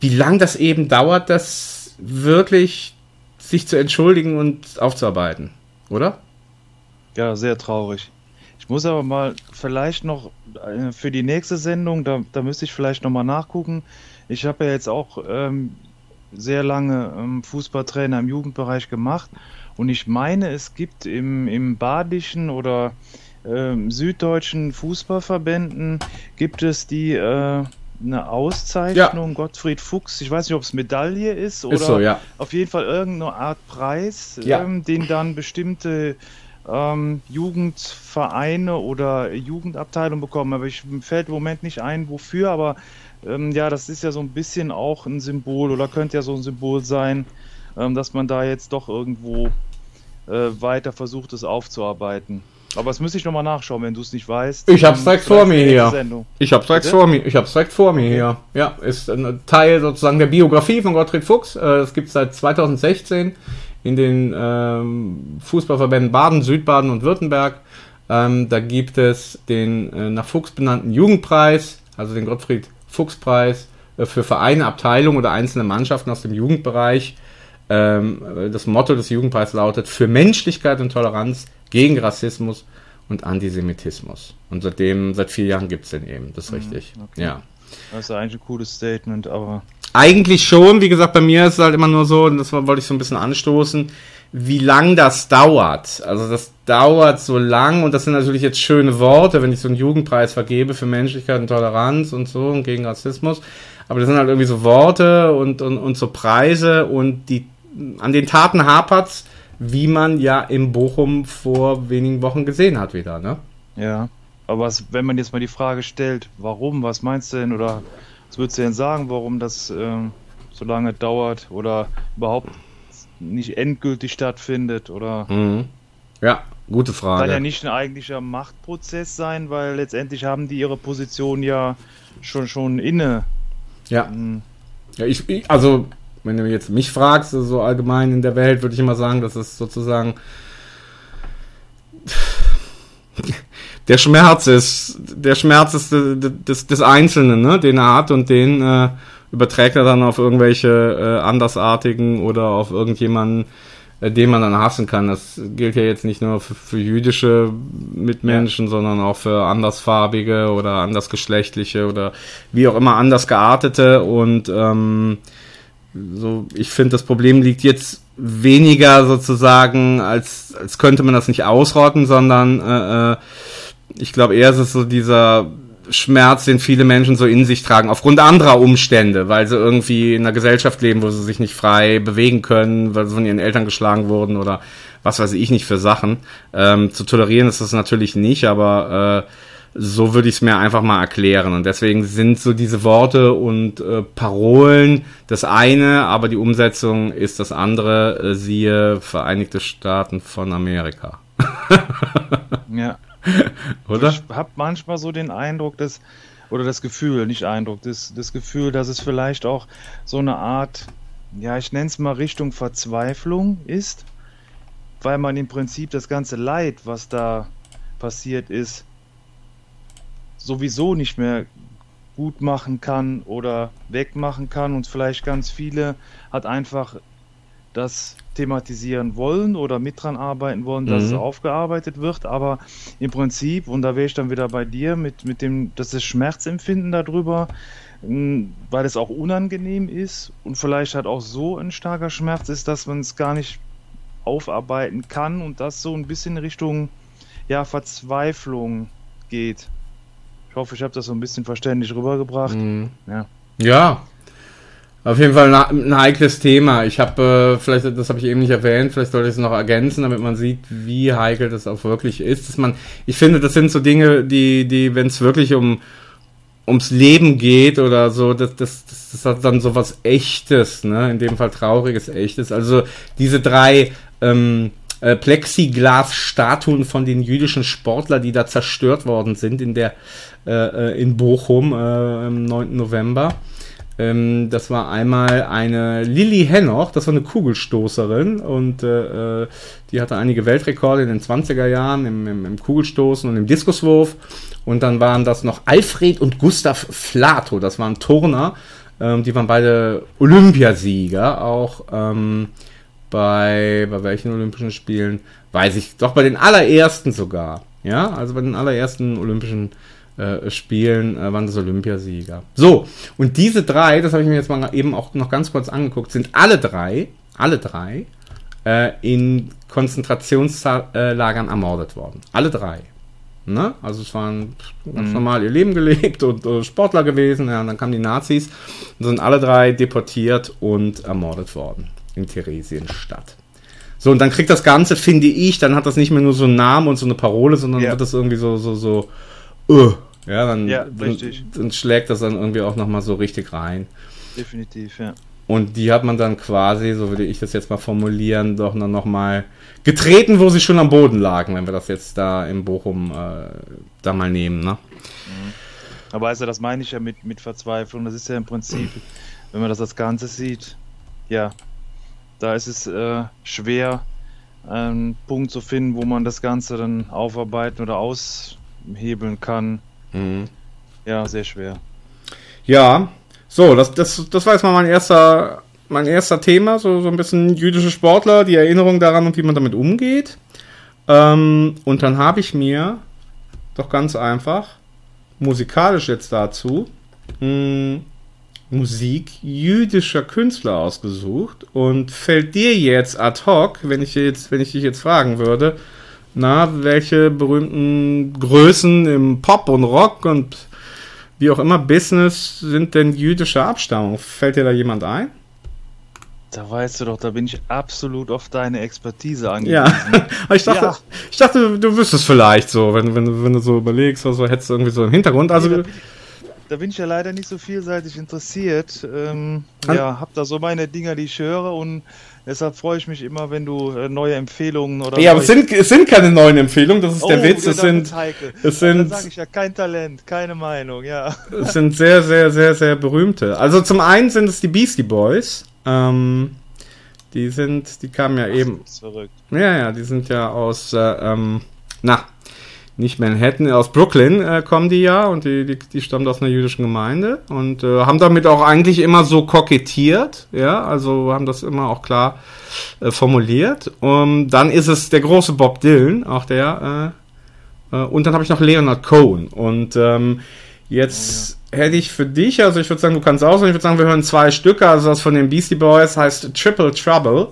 Wie lang das eben dauert, das wirklich sich zu entschuldigen und aufzuarbeiten, oder? Ja, sehr traurig. Ich muss aber mal vielleicht noch äh, für die nächste Sendung, da, da müsste ich vielleicht nochmal nachgucken. Ich habe ja jetzt auch ähm, sehr lange ähm, Fußballtrainer im Jugendbereich gemacht und ich meine, es gibt im, im badischen oder ähm, süddeutschen Fußballverbänden gibt es die äh, eine Auszeichnung, Gottfried Fuchs, ich weiß nicht, ob es Medaille ist oder Ist so, ja. auf jeden Fall irgendeine Art Preis, Ja. ähm, den dann bestimmte ähm, Jugendvereine oder Jugendabteilungen bekommen. Aber ich fällt im Moment nicht ein, wofür, aber ähm, ja, das ist ja so ein bisschen auch ein Symbol oder könnte ja so ein Symbol sein, ähm, dass man da jetzt doch irgendwo äh, weiter versucht, es aufzuarbeiten. Aber das müsste ich nochmal nachschauen, wenn du es nicht weißt. Ich hab's Ähm, direkt vor mir hier. Sendung. Ich hab's direkt Bitte? vor mir. Ich hab's direkt vor mir hier. Ja, ist ein Teil sozusagen der Biografie von Gottfried Fuchs. Äh, Das gibt's seit 2016 in den ähm, Fußballverbänden Baden, Südbaden und Württemberg. Ähm, da gibt es den äh, nach Fuchs benannten Jugendpreis, also den Gottfried Fuchs Preis äh, für Vereine, Abteilungen oder einzelne Mannschaften aus dem Jugendbereich. Ähm, äh, das Motto des Jugendpreises lautet für Menschlichkeit und Toleranz gegen Rassismus und Antisemitismus. Und seitdem, seit vier Jahren gibt's den eben, das ist richtig. okay. Ja. Das ist eigentlich ein cooles Statement, aber Eigentlich schon, wie gesagt, bei mir ist es halt immer nur so, und das wollte ich so ein bisschen anstoßen, wie lang das dauert. Also das dauert so lang und das sind natürlich jetzt schöne Worte, wenn ich so einen Jugendpreis vergebe für Menschlichkeit und Toleranz und so und gegen Rassismus. Aber das sind halt irgendwie so Worte und, und, und so Preise und die an den Taten hapert's, wie man ja im Bochum vor wenigen Wochen gesehen hat wieder, ne? Ja. Aber was, wenn man jetzt mal die Frage stellt, warum, was meinst du denn oder was würdest du denn sagen, warum das ähm, so lange dauert oder überhaupt nicht endgültig stattfindet oder Mhm. Ja, gute kann Frage. ja nicht ein eigentlicher Machtprozess sein, weil letztendlich haben die ihre Position ja schon schon inne. ja. Hm, Ja, ich, ich, also, wenn du jetzt mich fragst, so so allgemein in der Welt, würde ich immer sagen, dass es sozusagen der Schmerz ist, der Schmerz ist de- de- des, des Einzelnen, ne, den er hat und den äh, überträgt er dann auf irgendwelche äh, Andersartigen oder auf irgendjemanden, äh, den man dann hassen kann. Das gilt ja jetzt nicht nur für, für jüdische Mitmenschen, sondern auch für andersfarbige oder andersgeschlechtliche oder wie auch immer anders geartete und ähm, so, ich finde, das Problem liegt jetzt weniger sozusagen, als, als könnte man das nicht ausrotten, sondern äh, äh, ich glaube eher ist es so dieser Schmerz, den viele Menschen so in sich tragen, aufgrund anderer Umstände, weil sie irgendwie in einer Gesellschaft leben, wo sie sich nicht frei bewegen können, weil sie von ihren Eltern geschlagen wurden oder was weiß ich nicht für Sachen. Ähm, zu tolerieren ist das natürlich nicht, aber äh, so würde ich es mir einfach mal erklären. Und deswegen sind so diese Worte und äh, Parolen das eine, aber die Umsetzung ist das andere, äh, siehe Vereinigte Staaten von Amerika. ja. [laughs] Oder? Ich habe manchmal so den Eindruck, dass, oder das Gefühl, nicht Eindruck, das, das Gefühl, dass es vielleicht auch so eine Art, ja, ich nenne es mal Richtung Verzweiflung ist, weil man im Prinzip das ganze Leid, was da passiert ist, sowieso nicht mehr gut machen kann oder wegmachen kann und vielleicht ganz viele hat einfach das thematisieren wollen oder mit dran arbeiten wollen, dass Mhm. es aufgearbeitet wird, aber im Prinzip, und da wäre ich dann wieder bei dir, mit, mit dem, dass das Schmerzempfinden darüber, mh, weil es auch unangenehm ist und vielleicht halt auch so ein starker Schmerz ist, dass man es gar nicht aufarbeiten kann und das so ein bisschen Richtung ja, Verzweiflung geht. Ich hoffe, ich habe das so ein bisschen verständlich rübergebracht. Mhm. Ja. Ja. Auf jeden Fall ein, heikles Thema. Ich habe, äh, vielleicht, das habe ich eben nicht erwähnt, vielleicht sollte ich es noch ergänzen, damit man sieht, wie heikel das auch wirklich ist. Dass man, ich finde, das sind so Dinge, die, die, wenn es wirklich um ums Leben geht oder so, das, das, das, das hat dann so was Echtes, ne? In dem Fall trauriges Echtes. Also diese drei ähm, äh, Plexiglas-Statuen von den jüdischen Sportlern, die da zerstört worden sind in der äh, äh, in Bochum äh, am 9. November. Ähm, das war einmal eine Lilly Hennoch, das war eine Kugelstoßerin und äh, äh, die hatte einige Weltrekorde in den 20er Jahren im, im, im Kugelstoßen und im Diskuswurf. Und dann waren das noch Alfred und Gustav Flato, das waren Turner, ähm, die waren beide Olympiasieger, auch ähm, bei, bei welchen Olympischen Spielen, weiß ich, doch bei den allerersten sogar. Ja, also bei den allerersten Olympischen äh, Spielen äh, waren das Olympiasieger. So, und diese drei, das habe ich mir jetzt mal eben auch noch ganz kurz angeguckt, sind alle drei, alle drei, äh, in Konzentrationslagern ermordet worden. Alle drei. Ne? Also es waren ganz normal ihr Leben [laughs] gelebt und äh, Sportler gewesen. Ja, und dann kamen die Nazis und sind alle drei deportiert und ermordet worden in Theresienstadt. So, und dann kriegt das Ganze, finde ich, dann hat das nicht mehr nur so einen Namen und so eine Parole, sondern Ja. wird das irgendwie so, so, so, uh, ja, dann, Ja, dann, dann schlägt das dann irgendwie auch nochmal so richtig rein. Definitiv, ja. Und die hat man dann quasi, so würde ich das jetzt mal formulieren, doch dann nochmal getreten, wo sie schon am Boden lagen, wenn wir das jetzt da in Bochum äh, da mal nehmen, ne? Aber also das meine ich ja mit, mit Verzweiflung. Das ist ja im Prinzip, wenn man das als Ganzes sieht, ja, da ist es äh, schwer, einen Punkt zu finden, wo man das Ganze dann aufarbeiten oder aushebeln kann. Mhm. Ja, sehr schwer. Ja, so, das, das, das war jetzt mal mein erster, mein erster Thema, so, so ein bisschen jüdische Sportler, die Erinnerung daran und wie man damit umgeht. Ähm, und dann habe ich mir doch ganz einfach musikalisch jetzt dazu mh, Musik jüdischer Künstler ausgesucht und fällt dir jetzt ad hoc, wenn ich jetzt, wenn ich dich jetzt fragen würde, na, welche berühmten Größen im Pop und Rock und wie auch immer Business sind denn jüdischer Abstammung? Fällt dir da jemand ein? Da weißt du doch, da bin ich absolut auf deine Expertise angewiesen. Ja, [laughs] ich dachte, Ja. ich dachte, du wüsstest vielleicht so, wenn, wenn, du- wenn du so überlegst oder so, hättest du irgendwie so im Hintergrund. Also, Nee, da, bin ich, da bin ich ja leider nicht so vielseitig interessiert. Ähm, ja, hab da so meine Dinger, die ich höre und deshalb freue ich mich immer, wenn du äh, neue Empfehlungen oder ja, aber es sind, es sind keine neuen Empfehlungen, das ist Oh, der Witz. Es das sind, es Ja, Dann sind, sage ich ja kein Talent, keine Meinung, ja. es sind sehr, sehr, sehr, sehr berühmte. Also zum einen sind es die Beastie Boys. Ähm, die sind, die kamen ja eben Das ist verrückt. Ja, ja, die sind ja aus, äh, ähm, na, nicht Manhattan, aus Brooklyn äh, kommen die ja und die, die, die stammen aus einer jüdischen Gemeinde und äh, haben damit auch eigentlich immer so kokettiert, ja, also haben das immer auch klar äh, formuliert. Und dann ist es der große Bob Dylan, auch der, äh, äh, und dann habe ich noch Leonard Cohen und ähm, jetzt hätte ich für dich, also ich würde sagen, du kannst auswählen, ich würde sagen, wir hören zwei Stücke, also das von den Beastie Boys heißt Triple Trouble.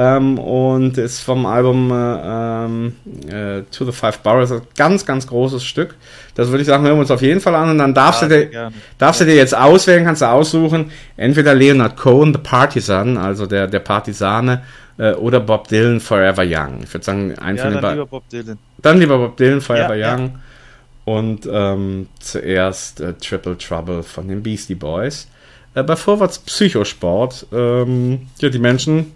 Ähm, und ist vom Album äh, ähm, äh, To the Five Boroughs ein ganz, ganz großes Stück. Das würde ich sagen, hören wir uns auf jeden Fall an und dann darfst, Ja, du, dir, gerne. darfst du dir jetzt auswählen, kannst du aussuchen, entweder Leonard Cohen, The Partisan, also der, der Partisane, äh, oder Bob Dylan, Forever Young. Ich würde sagen, einen Ja, von den dann beiden. lieber Bob Dylan. Dann lieber Bob Dylan, Forever Ja, ja. Young. Und ähm, zuerst äh, Triple Trouble von den Beastie Boys. Äh, bei Vorwärts Psychosport, ähm, ja, die Menschen,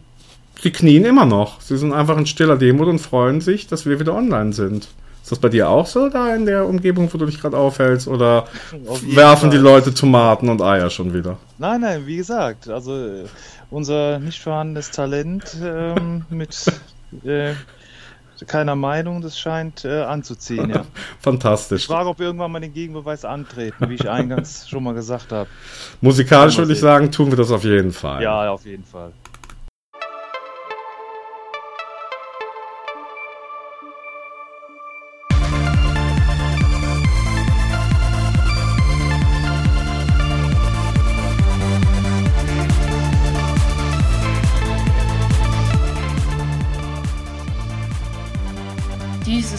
die knien immer noch. Sie sind einfach in stiller Demut und freuen sich, dass wir wieder online sind. Ist das bei dir auch so, da in der Umgebung, wo du dich gerade aufhältst? Oder Auf werfen die Fall. Leute Tomaten und Eier schon wieder? Nein, nein, wie gesagt, also äh, unser nicht vorhandenes Talent ähm, [laughs] mit äh, keiner Meinung, das scheint äh, anzuziehen, ja. [laughs] Fantastisch. Ich frage, ob wir irgendwann mal den Gegenbeweis antreten, wie ich eingangs [laughs] schon mal gesagt habe. Musikalisch würde ich sagen, tun wir das auf jeden Fall. Ja, auf jeden Fall.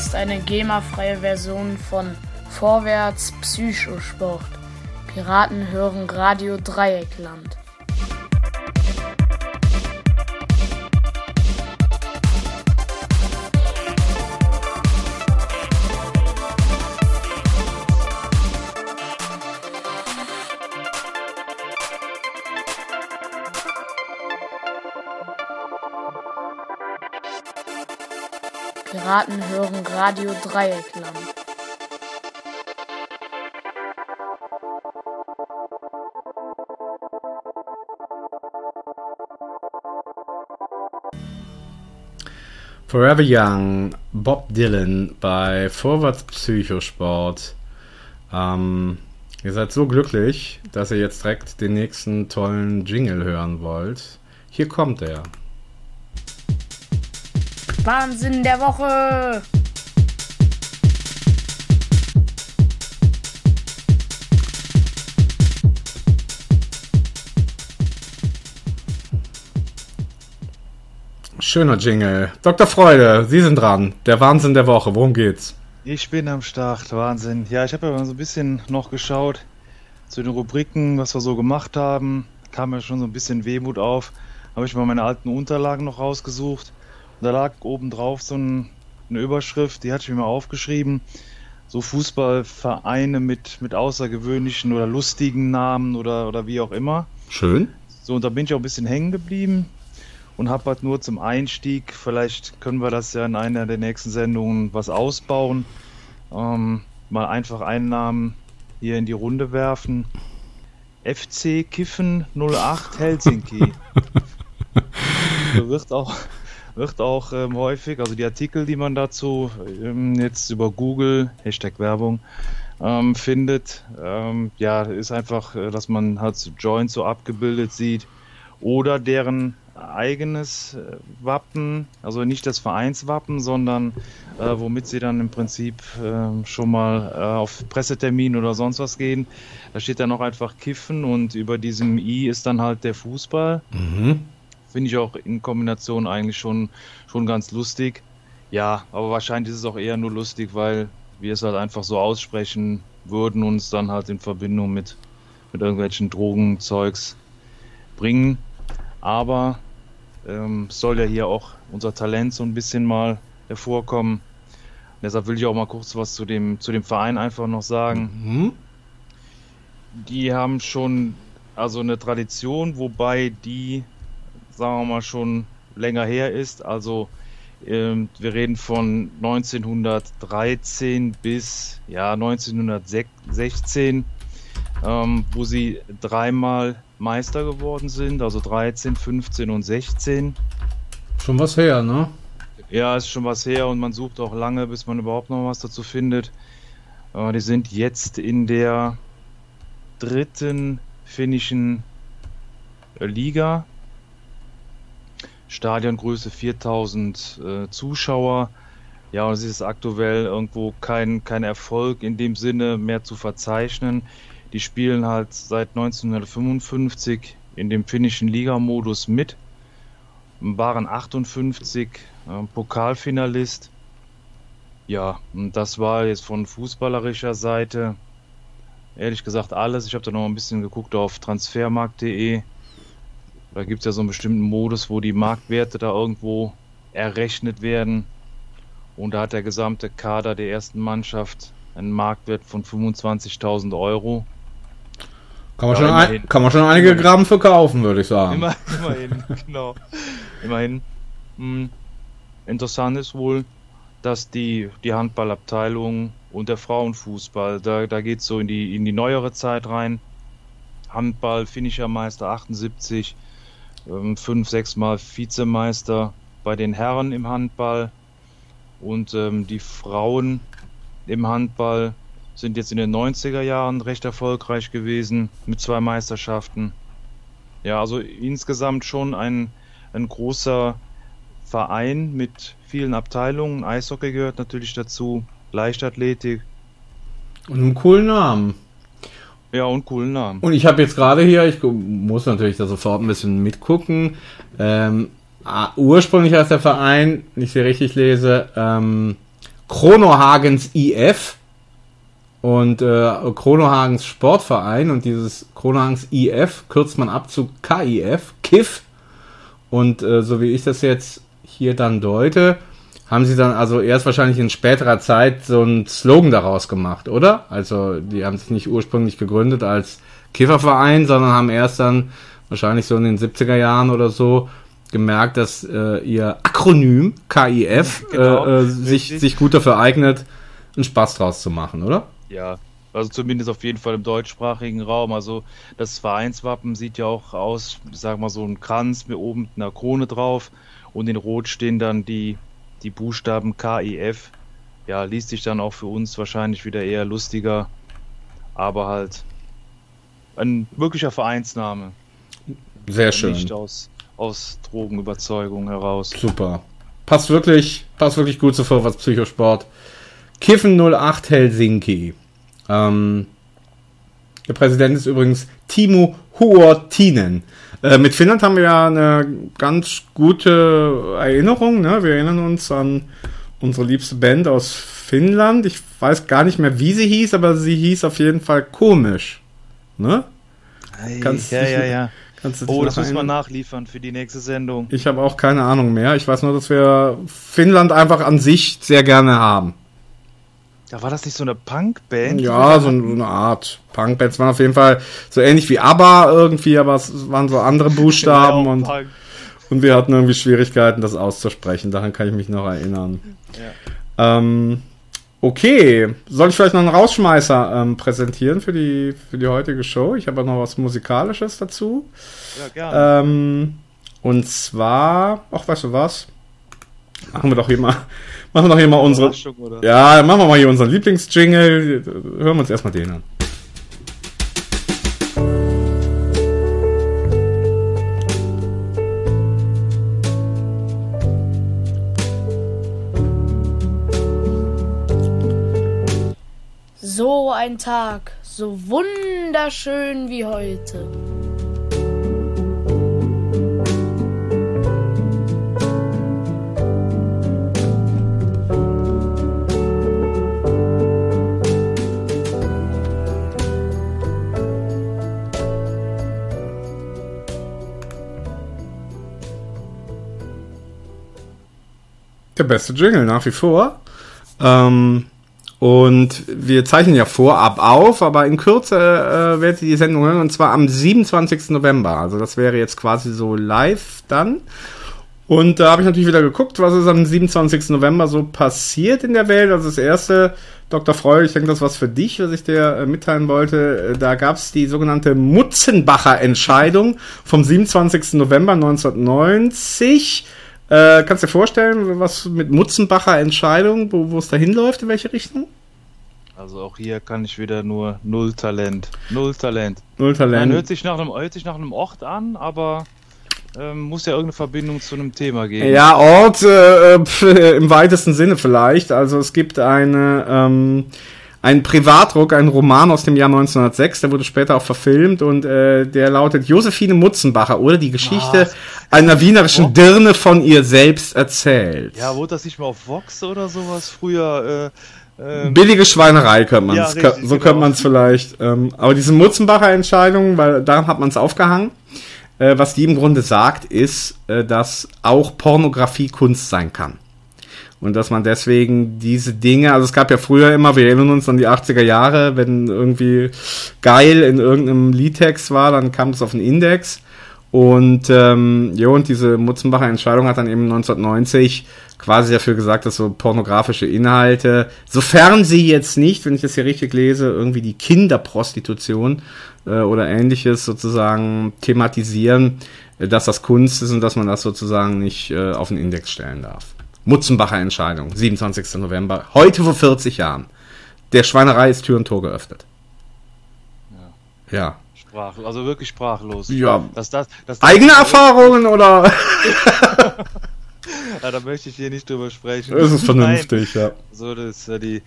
Ist eine GEMA-freie Version von Vorwärts Psychosport. Piraten hören Radio Dreieckland. Piraten hören Radio Dreieckland. Forever Young, Bob Dylan bei Vorwärts Psychosport. Ähm, ihr seid so glücklich, dass ihr jetzt direkt den nächsten tollen Jingle hören wollt. Hier kommt er. Wahnsinn der Woche! Schöner Jingle. Dr. Freude, Sie sind dran. Der Wahnsinn der Woche. Worum geht's? Ich bin am Start, Wahnsinn. Ja, ich habe ja mal so ein bisschen noch geschaut zu den Rubriken, was wir so gemacht haben. Kam mir schon so ein bisschen Wehmut auf. Habe ich mal meine alten Unterlagen noch rausgesucht. Da lag oben drauf so ein, eine Überschrift, die hatte ich mir mal aufgeschrieben. So Fußballvereine mit, mit außergewöhnlichen oder lustigen Namen oder, oder wie auch immer. Schön. So, und da bin ich auch ein bisschen hängen geblieben und habe halt nur zum Einstieg, vielleicht können wir das ja in einer der nächsten Sendungen was ausbauen, ähm, mal einfach einen Namen hier in die Runde werfen. FC Kiffen 08 Helsinki. [laughs] So wird auch, wird auch ähm, häufig, also die Artikel, die man dazu ähm, jetzt über Google, Hashtag Werbung, ähm, findet, ähm, ja, ist einfach, äh, dass man halt so Joint so abgebildet sieht oder deren eigenes äh, Wappen, also nicht das Vereinswappen, sondern äh, womit sie dann im Prinzip äh, schon mal äh, auf Pressetermin oder sonst was gehen. Da steht dann noch einfach Kiffen und über diesem I ist dann halt der Fußball. Mhm. Finde ich auch in Kombination eigentlich schon, schon ganz lustig. Ja, aber wahrscheinlich ist es auch eher nur lustig, weil wir es halt einfach so aussprechen würden und es dann halt in Verbindung mit, mit irgendwelchen Drogenzeugs bringen. Aber ähm, soll ja hier auch unser Talent so ein bisschen mal hervorkommen. Deshalb will ich auch mal kurz was zu dem, zu dem Verein einfach noch sagen. Mhm. Die haben schon also eine Tradition, wobei die, sagen wir mal, schon länger her ist. Also ähm, wir reden von 1913 bis ja 1916, ähm, wo sie dreimal Meister geworden sind, also 13, 15 und 16. Schon was her, ne? Ja, ist schon was her und man sucht auch lange, bis man überhaupt noch was dazu findet. Äh, die sind jetzt in der dritten finnischen Liga. Stadiongröße 4000 äh, Zuschauer. Ja, und es ist aktuell irgendwo kein, kein Erfolg in dem Sinne mehr zu verzeichnen. Die spielen halt seit 1955 in dem finnischen Ligamodus mit, waren 58 äh, Pokalfinalist. Ja, und das war jetzt von fußballerischer Seite ehrlich gesagt alles. Ich habe da noch ein bisschen geguckt auf transfermarkt.de. Da gibt es ja so einen bestimmten Modus, wo die Marktwerte da irgendwo errechnet werden. Und da hat der gesamte Kader der ersten Mannschaft einen Marktwert von 25.000 Euro. Kann man, Ja, schon, ein, kann man schon einige Immerhin. Gramm verkaufen, würde ich sagen. Immer, [laughs] immerhin, genau. Immerhin. Hm. Interessant ist wohl, dass die, die Handballabteilung und der Frauenfußball, da, da geht es so in die, in die neuere Zeit rein. Handball, finnischer Meister 78, ähm, fünf, sechs Mal Vizemeister bei den Herren im Handball und ähm, die Frauen im Handball sind jetzt in den 90er Jahren recht erfolgreich gewesen mit zwei Meisterschaften. Ja, also insgesamt schon ein, ein großer Verein mit vielen Abteilungen. Eishockey gehört natürlich dazu, Leichtathletik, Und einen coolen Namen. Ja und coolen Namen. Und ich habe jetzt gerade hier, ich muss natürlich da sofort ein bisschen mitgucken. Ähm, ursprünglich heißt der Verein, wenn ich sie richtig lese, ähm, Kronohagens IF und äh, Kronohagens Sportverein und dieses Kronohagens IF kürzt man ab zu KIF, KIF. Und äh, so wie ich das jetzt hier dann deute, haben sie dann also erst wahrscheinlich in späterer Zeit so einen Slogan daraus gemacht, oder? Also die haben sich nicht ursprünglich gegründet als Kifferverein, sondern haben erst dann wahrscheinlich so in den 70er Jahren oder so gemerkt, dass äh, ihr Akronym KIF [laughs] Genau, äh, äh, sich, richtig. sich gut dafür eignet, einen Spaß draus zu machen, oder? Ja, also zumindest auf jeden Fall im deutschsprachigen Raum. Also das Vereinswappen sieht ja auch aus, sag mal so ein Kranz mit oben einer Krone drauf und in Rot stehen dann die, die Buchstaben KIF. Ja, liest sich dann auch für uns wahrscheinlich wieder eher lustiger, aber halt ein wirklicher Vereinsname, Sehr schön. nicht aus, aus Drogenüberzeugung heraus. Super. Passt wirklich, passt wirklich gut zu Vorwärts Psychosport. Kiffen 08 Helsinki. Ähm, der Präsident ist übrigens Timo Huortinen. Äh, mit Finnland haben wir ja eine ganz gute Erinnerung. Ne? Wir erinnern uns an unsere liebste Band aus Finnland. Ich weiß gar nicht mehr, wie sie hieß, aber sie hieß auf jeden Fall komisch. Ne? Kannst ja, ja, ja. Kannst Oh, das müssen wir nachliefern für die nächste Sendung. Ich habe auch keine Ahnung mehr. Ich weiß nur, dass wir Finnland einfach an sich sehr gerne haben. Da war das nicht so eine Punkband? Ja, so, so eine Art Punkbands waren auf jeden Fall so ähnlich wie ABBA irgendwie, aber es waren so andere [laughs] Buchstaben und, Punk. und wir hatten irgendwie Schwierigkeiten, das auszusprechen. Daran kann ich mich noch erinnern. Ähm, okay, soll ich vielleicht noch einen Rausschmeißer ähm, präsentieren für die, für die heutige Show? Ich habe auch noch was Musikalisches dazu. Ja, gerne. Ähm, und zwar, ach, weißt du was? Machen wir doch hier mal, Machen wir doch hier mal unsere. Ja, machen wir mal hier unseren Lieblingsjingle. Hören wir uns erstmal den an. So ein Tag, so wunderschön wie heute. Der beste Jingle nach wie vor. Ähm, und wir zeichnen ja vorab auf, aber in Kürze äh, werdet ihr die Sendung hören und zwar am 27. November. Also das wäre jetzt quasi so live dann. Und da habe ich natürlich wieder geguckt, was ist am 27. November so passiert in der Welt. Also das erste, Dr. Freud, ich denke, das ist was für dich, was ich dir äh, mitteilen wollte. Äh, Da gab es die sogenannte Mutzenbacher Entscheidung vom 27. November 1990. Äh, kannst du dir vorstellen, was mit Mutzenbacher Entscheidung, wo, es da hinläuft, in welche Richtung? Also auch hier kann ich wieder nur null Talent. Null Talent. Null Man Talent. hört sich nach einem, hört sich nach einem Ort an, aber ähm, muss ja irgendeine Verbindung zu einem Thema geben. Ja, Ort äh, pf, im weitesten Sinne vielleicht. Also es gibt eine, ähm, einen Privatdruck, einen Roman aus dem Jahr 1906, der wurde später auch verfilmt und äh, der lautet Josephine Mutzenbacher oder die Geschichte einer wienerischen Dirne von ihr selbst erzählt. Ja, wurde das nicht mal auf Vox oder sowas früher? Äh, ähm, Billige Schweinerei könnte man Ja, es, richtig, so genau. könnte man es vielleicht. Ähm, aber diese Mutzenbacher Entscheidung, weil daran hat man es aufgehangen. Äh, was die im Grunde sagt, ist, äh, dass auch Pornografie Kunst sein kann. Und dass man deswegen diese Dinge, also es gab ja früher immer, wir erinnern uns an die 80er Jahre, wenn irgendwie geil in irgendeinem Liedtext war, dann kam das auf den Index. Und ähm, ja, und diese Mutzenbacher Entscheidung hat dann eben 1990 quasi dafür gesagt, dass so pornografische Inhalte, sofern sie jetzt nicht, wenn ich das hier richtig lese, irgendwie die Kinderprostitution äh, oder ähnliches sozusagen thematisieren, äh, dass das Kunst ist und dass man das sozusagen nicht äh, auf den Index stellen darf. Mutzenbacher Entscheidung, 27. November, heute vor 40 Jahren. Der Schweinerei ist Tür und Tor geöffnet. Ja. sprach, also wirklich sprachlos. Ja. Dass das, dass das Eigene [laughs] Erfahrungen oder? Ja, da möchte ich hier nicht drüber sprechen. Es ist vernünftig, ja. So, das ist ja die,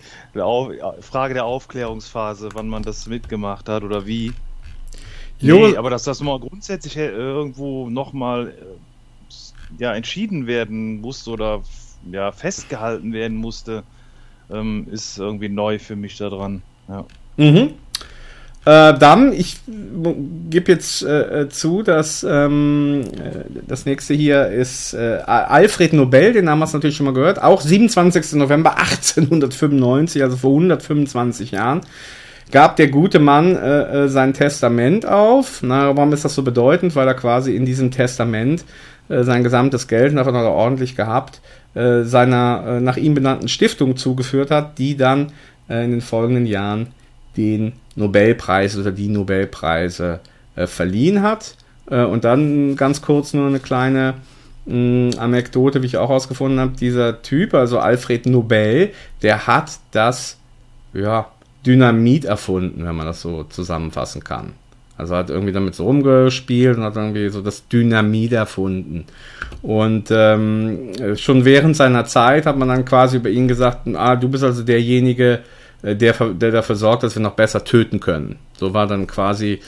Frage der Aufklärungsphase, wann man das mitgemacht hat oder wie. Jo, Nee, aber dass das mal grundsätzlich äh, irgendwo nochmal ja, entschieden werden musste oder ja, festgehalten werden musste, ähm, ist irgendwie neu für mich da dran. Ja. Mhm. Äh, dann, ich gebe jetzt äh, äh, zu, dass ähm, äh, das nächste hier ist äh, Alfred Nobel, den Namen hast du natürlich schon mal gehört, auch 27. November [laughs] 1895, also vor 125 Jahren, gab der gute Mann äh, äh, sein Testament auf. Na, warum ist das so bedeutend? Weil er quasi in diesem Testament äh, sein gesamtes Geld, davon hat er ordentlich gehabt, äh, seiner äh, nach ihm benannten Stiftung zugeführt hat, die dann äh, in den folgenden Jahren den Nobelpreis oder die Nobelpreise äh, verliehen hat. Äh, und dann ganz kurz nur eine kleine mh, Anekdote, wie ich auch herausgefunden habe. Dieser Typ, also Alfred Nobel, der hat das ja, Dynamit erfunden, wenn man das so zusammenfassen kann. Also hat irgendwie damit so rumgespielt und hat irgendwie so das Dynamit erfunden. Und ähm, schon während seiner Zeit hat man dann quasi über ihn gesagt, ah, du bist also derjenige, äh, der, der dafür sorgt, dass wir noch besser töten können. So war dann quasi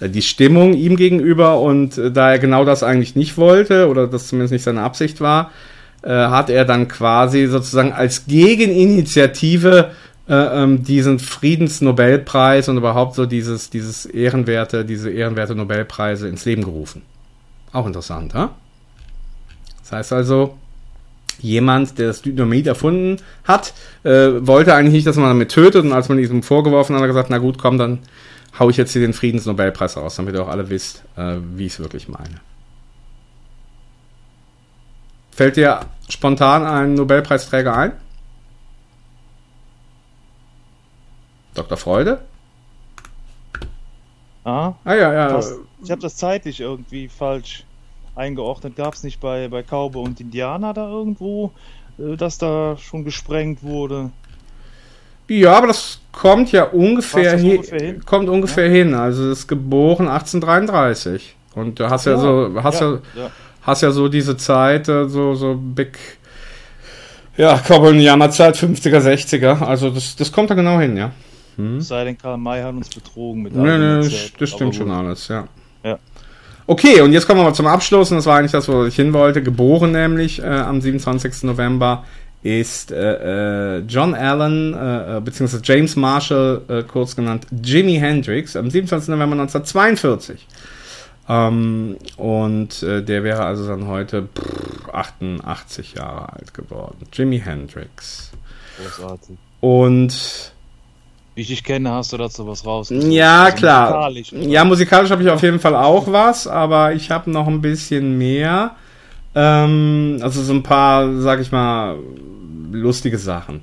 äh, die Stimmung ihm gegenüber und äh, da er genau das eigentlich nicht wollte oder das zumindest nicht seine Absicht war, hat er dann quasi sozusagen als Gegeninitiative äh, ähm, diesen Friedensnobelpreis und überhaupt so dieses, dieses ehrenwerte, diese ehrenwerte Nobelpreise ins Leben gerufen. Auch interessant, ha? Das heißt also, jemand, der das Dynamit erfunden hat, äh, wollte eigentlich nicht, dass man damit tötet. Und als man diesem vorgeworfen hat, hat er gesagt, na gut, komm, dann hau ich jetzt hier den Friedensnobelpreis raus, damit ihr auch alle wisst, äh, wie ich es wirklich meine. Fällt dir spontan ein Nobelpreisträger ein? Dr. Freude? Ah, Ah ja, ja. das, ich habe das zeitlich irgendwie falsch eingeordnet. Gab es nicht bei, bei Cowboy und Indianer da irgendwo, äh, dass da schon gesprengt wurde? Ja, aber das kommt ja ungefähr, Passt das hi- ungefähr hin? kommt ungefähr hin. Also es ist geboren 1833. Und du hast ja, so, hast ja, ja. hast ja so diese Zeit, äh, so, so Big, ja, Cowboy Jammerzeit, 50er, 60er. Also das, das kommt da genau hin, ja. Hm? Sei denn, Karl May hat uns betrogen mit nee, Erzählt. das stimmt schon alles, ja. Ja. Okay, und jetzt kommen wir mal zum Abschluss, und das war eigentlich das, wo ich hin wollte. Geboren nämlich äh, am 27. November ist äh, äh, John Allen, äh, äh, beziehungsweise James Marshall, äh, kurz genannt Jimi Hendrix, am 27. November 1942. Ähm, und äh, der wäre also dann heute pff, 88 Jahre alt geworden. Jimi Hendrix. Großartig. Und Wie ich dich kenne, hast du dazu was raus. Ja, Also klar. musikalisch? Ja, musikalisch habe ich auf jeden Fall auch was, aber ich habe noch ein bisschen mehr. Ähm, also so ein paar, sag ich mal, lustige Sachen.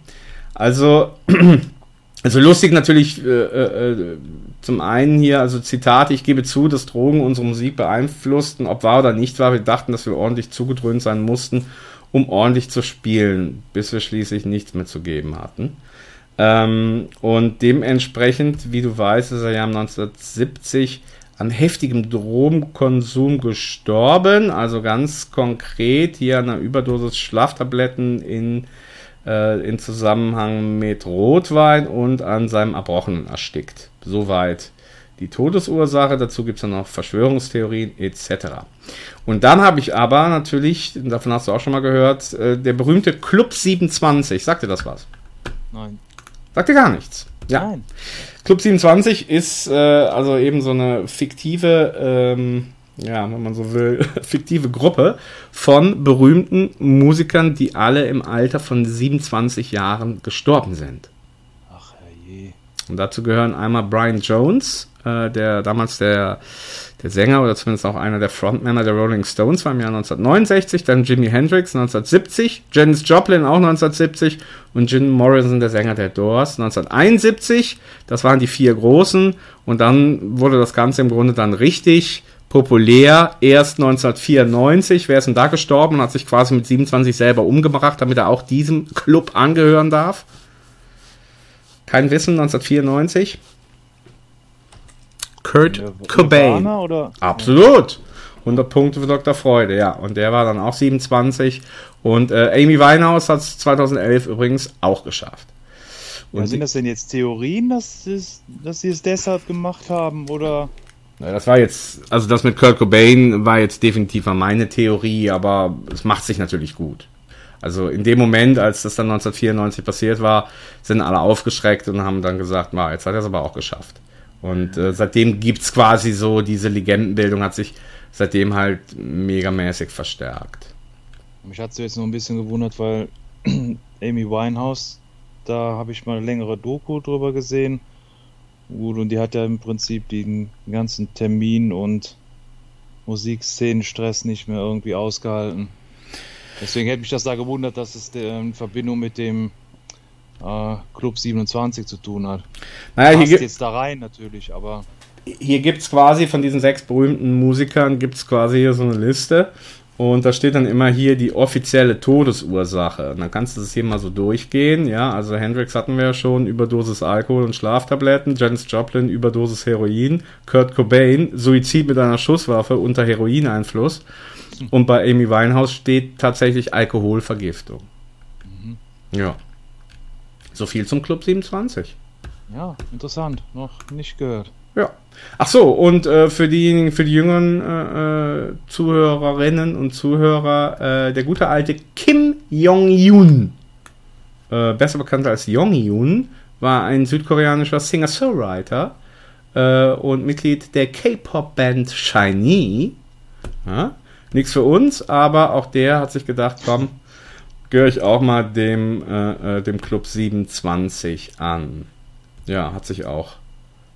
Also, [clears throat] also lustig natürlich äh, äh, zum einen hier, also Zitate, ich gebe zu, dass Drogen unsere Musik beeinflussten, ob wahr oder nicht wahr, wir dachten, dass wir ordentlich zugedröhnt sein mussten, um ordentlich zu spielen, bis wir schließlich nichts mehr zu geben hatten. Ähm, und dementsprechend, wie du weißt, ist er ja 1970 an heftigem Drogenkonsum gestorben. Also ganz konkret hier an einer Überdosis Schlaftabletten in, äh, in Zusammenhang mit Rotwein und an seinem Erbrochenen erstickt. Soweit die Todesursache. Dazu gibt es dann noch Verschwörungstheorien etc. Und dann habe ich aber natürlich, davon hast du auch schon mal gehört, äh, der berühmte Club 27. Sagt dir das was? Nein. Sagt dir gar nichts. Ja. Nein. Club 27 ist äh, also eben so eine fiktive, ähm, ja, wenn man so will, [laughs] fiktive Gruppe von berühmten Musikern, die alle im Alter von 27 Jahren gestorben sind. Ach herrje. Und dazu gehören einmal Brian Jones, äh, der damals der, der Sänger oder zumindest auch einer der Frontmänner der Rolling Stones war im Jahr 1969, dann Jimi Hendrix 1970, Janis Joplin auch 1970 und Jim Morrison, der Sänger der Doors, 1971. Das waren die vier großen und dann wurde das Ganze im Grunde dann richtig populär. Erst 1994, wer ist denn da gestorben und hat sich quasi mit 27 selber umgebracht, damit er auch diesem Club angehören darf? Kein Wissen, 1994. Kurt Ja, Cobain. Absolut. 100 Punkte für Dr. Freude, ja. Und der war dann auch 27. Und äh, Amy Winehouse hat es 2011 übrigens auch geschafft. Ja, Und sind das denn jetzt Theorien, dass, es, dass sie es deshalb gemacht haben? Oder? Ja, das war jetzt, also das mit Kurt Cobain war jetzt definitiv meine Theorie, aber es macht sich natürlich gut. Also in dem Moment, als das dann 1994 passiert war, sind alle aufgeschreckt und haben dann gesagt, na, jetzt hat er es aber auch geschafft. Und äh, seitdem gibt's quasi so, diese Legendenbildung hat sich seitdem halt megamäßig verstärkt. Mich hat es jetzt nur ein bisschen gewundert, weil [clears throat] Amy Winehouse, da habe ich mal eine längere Doku drüber gesehen. Gut, und die hat ja im Prinzip den ganzen Termin und Musikszenenstress nicht mehr irgendwie ausgehalten. Deswegen hätte mich das da gewundert, dass es der, in Verbindung mit dem äh, Club 27 zu tun hat. Naja, hier, Passt gibt, jetzt da rein natürlich, aber hier gibt's quasi von diesen sechs berühmten Musikern gibt's quasi hier so eine Liste und da steht dann immer hier die offizielle Todesursache. Und dann kannst du das hier mal so durchgehen, ja, also Hendrix hatten wir ja schon, Überdosis Alkohol und Schlaftabletten, Janis Joplin, Überdosis Heroin, Kurt Cobain, Suizid mit einer Schusswaffe unter Heroineinfluss und bei Amy Winehouse steht tatsächlich Alkoholvergiftung. Ja. So viel zum Club 27. ja, interessant. Noch nicht gehört. Ja. Ach so, und äh, für diejenigen, für die jüngeren äh, äh, Zuhörerinnen und Zuhörer, äh, der gute alte Kim Jong-un, äh, besser bekannt als Jong-un, war ein südkoreanischer Singer-Songwriter äh, und Mitglied der K-Pop-Band Shiny. Ja? Nichts für uns, aber auch der hat sich gedacht, komm, gehöre ich auch mal dem, äh, äh, dem Club 27 an. Ja, hat sich auch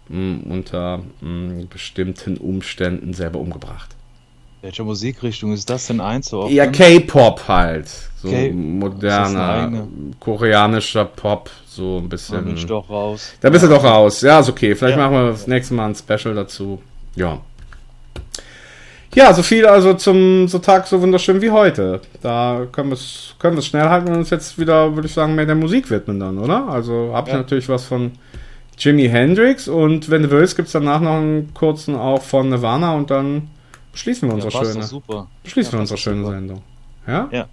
mh, unter mh, bestimmten Umständen selber umgebracht. Welche Musikrichtung ist das denn einzuordnen? Ja, K-Pop halt. So K- moderner, koreanischer Pop, so ein Da bisschen. bin ich doch raus. Da bist du doch raus. Ja, ist okay. Vielleicht Ja. machen wir das nächste Mal ein Special dazu. Ja. Ja, so viel also zum so Tag so wunderschön wie heute. Da können wir es können wir's schnell halten und uns jetzt wieder, würde ich sagen, mehr der Musik widmen dann, oder? Also habe ich Ja. natürlich was von Jimi Hendrix und wenn du willst, gibt es danach noch einen kurzen auch von Nirvana und dann beschließen wir Ja, unsere passt schöne. super. Beschließen Ja, wir unsere schöne super. Sendung. Ja? Ja.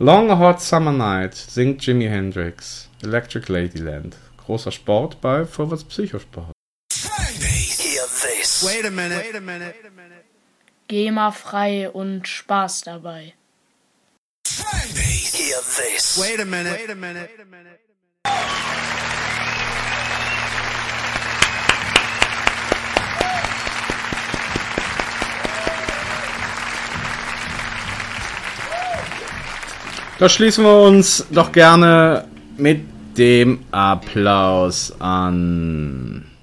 Long Hot Summer Night singt Jimi Hendrix. Electric Ladyland großer Sport bei Vorwärts Psychosport. GEMA-frei und Spaß dabei. Da schließen wir uns doch gerne mit dem Applaus an.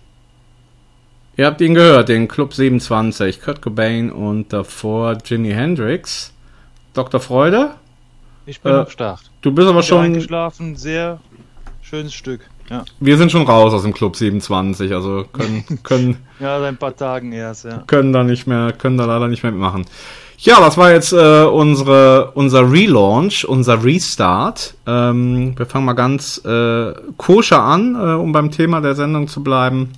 Ihr habt ihn gehört, den Club 27, Kurt Cobain und davor Jimi Hendrix. Dr. Freude? Ich bin Äh, am Start. Du bist aber Wieder schon. eingeschlafen, sehr schönes Stück. Ja, Wir sind schon raus aus dem Club 27, also können, [laughs] können, ja seit ein paar Tagen erst, ja. können da nicht mehr, können da leider nicht mehr mitmachen. Ja, das war jetzt äh, unsere, unser Relaunch, unser Restart. Ähm, wir fangen mal ganz äh, koscher an, äh, um beim Thema der Sendung zu bleiben.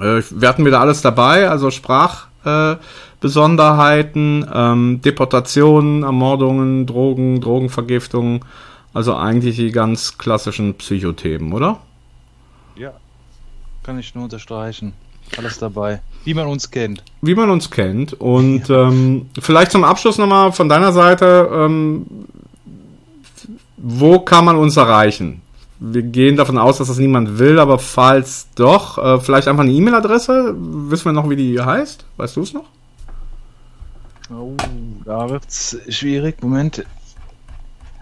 Äh, wir hatten wieder alles dabei, also Sprachbesonderheiten, äh, ähm, Deportationen, Ermordungen, Drogen, Drogenvergiftungen. Also eigentlich die ganz klassischen Psychothemen, oder? Ja, kann ich nur unterstreichen. Alles dabei. Wie man uns kennt. wie man uns kennt. Und ähm, vielleicht zum Abschluss nochmal von deiner Seite, ähm, wo kann man uns erreichen? Wir gehen davon aus, dass das niemand will, aber falls doch, äh, vielleicht einfach eine E-Mail-Adresse. Wissen wir noch, wie die heißt? Weißt du es noch? Oh, da wird's schwierig. Moment.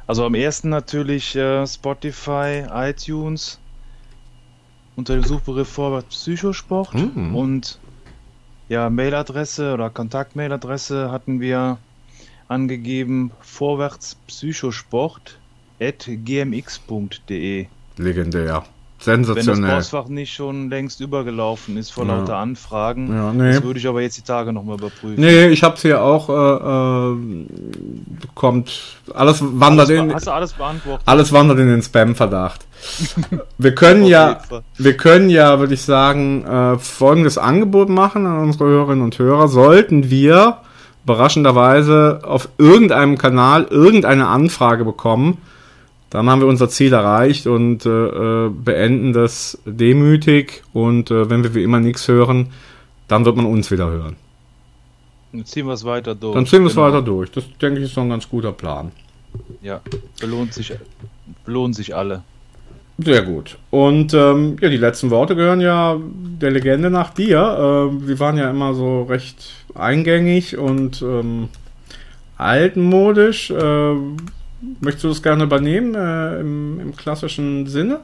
Also am ersten natürlich äh, Spotify, iTunes unter dem Suchbegriff Vorwärts Psychosport Mhm. und ja, Mailadresse oder Kontaktmailadresse hatten wir angegeben vorwärts Psychosport gmx.de. Legendär. Wenn das Sensationell. Postfach nicht schon längst übergelaufen ist vor Ja. lauter Anfragen, Ja, nee. das würde ich aber jetzt die Tage nochmal überprüfen. Nee, ich hab's hier auch, äh, äh, kommt, alles wandert Alles, in, hast du alles beantwortet? Alles wandert in den Spam-Verdacht. [laughs] Wir können ja, wir können ja, würde ich sagen, äh, folgendes Angebot machen an unsere Hörerinnen und Hörer. Sollten wir überraschenderweise auf irgendeinem Kanal irgendeine Anfrage bekommen, dann haben wir unser Ziel erreicht und äh, äh, beenden das demütig. Und äh, wenn wir wie immer nichts hören, dann wird man uns wieder hören. Dann ziehen wir es weiter durch. Dann ziehen wir es Genau. weiter durch. Das denke ich ist doch ein ganz guter Plan. Ja, belohnt sich, belohnt sich alle. Sehr gut. Und ähm, ja, die letzten Worte gehören ja der Legende nach dir. Ähm, wir waren ja immer so recht eingängig und ähm, altmodisch. Ähm, möchtest du das gerne übernehmen äh, im, im klassischen Sinne?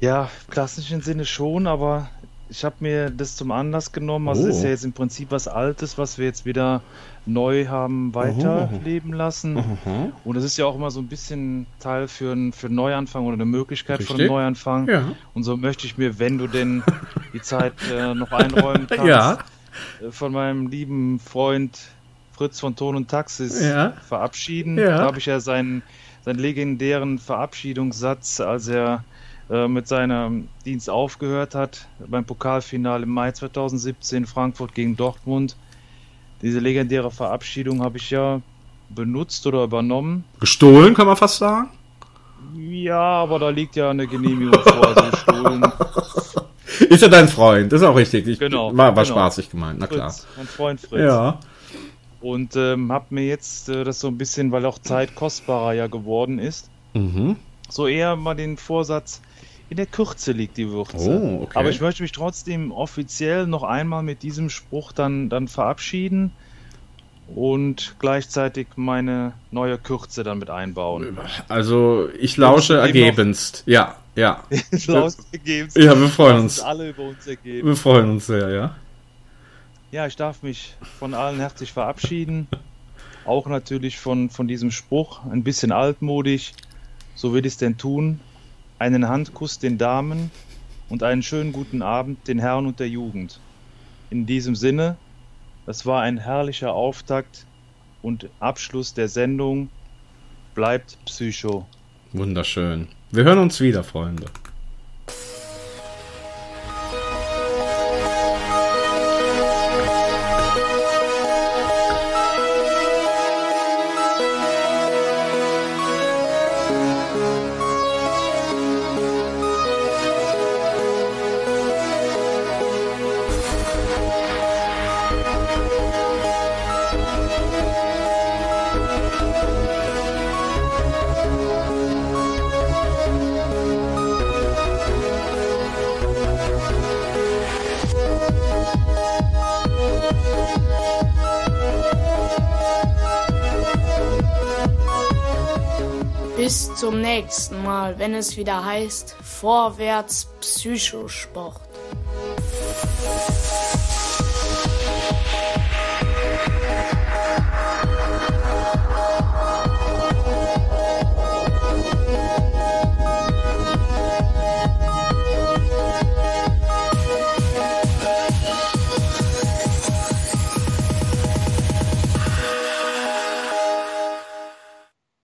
Ja, im klassischen Sinne schon, aber ich habe mir das zum Anlass genommen. Also es ist Oh. ja jetzt im Prinzip was Altes, was wir jetzt wieder neu haben weiterleben lassen. Mhm. Und es ist ja auch immer so ein bisschen Teil für, ein, für einen Neuanfang oder eine Möglichkeit von einem Richtig. Neuanfang. Ja. Und so möchte ich mir, wenn du denn die Zeit äh, noch einräumen [laughs] kannst, Ja. äh, von meinem lieben Freund Fritz von Ton und Taxis Ja. verabschieden. Ja. Da habe ich ja seinen, seinen legendären Verabschiedungssatz, als er äh, mit seinem Dienst aufgehört hat beim Pokalfinale im Mai 2017 Frankfurt gegen Dortmund. Diese legendäre Verabschiedung habe ich ja benutzt oder übernommen. Gestohlen, kann man fast sagen. Ja, aber da liegt ja eine Genehmigung vor, also gestohlen. [laughs] Ist ja dein Freund, ist auch richtig. Ich, Genau, War, war genau. spaßig gemeint, na klar. Fritz, mein Freund Fritz. Ja. Und ähm, habe mir jetzt äh, das so ein bisschen, weil auch Zeit kostbarer ja geworden ist, Mhm. so eher mal den Vorsatz, in der Kürze liegt die Würze. Oh, okay. Aber ich möchte mich trotzdem offiziell noch einmal mit diesem Spruch dann, dann verabschieden und gleichzeitig meine neue Kürze dann mit einbauen. Also, ich lausche ergebenst. Ja, ja. [laughs] Laus ergeben's. Ja, wir freuen uns. alle über uns ergeben. Wir freuen uns sehr, ja. Ja, ich darf mich von allen herzlich verabschieden. Auch natürlich von, von diesem Spruch, ein bisschen altmodisch. So will ich es denn tun. Einen Handkuss den Damen und einen schönen guten Abend den Herren und der Jugend. In diesem Sinne, das war ein herrlicher Auftakt und Abschluss der Sendung. Bleibt Psycho. Wunderschön. Wir hören uns wieder, Freunde. Mal, wenn es wieder heißt Vorwärts Psychosport.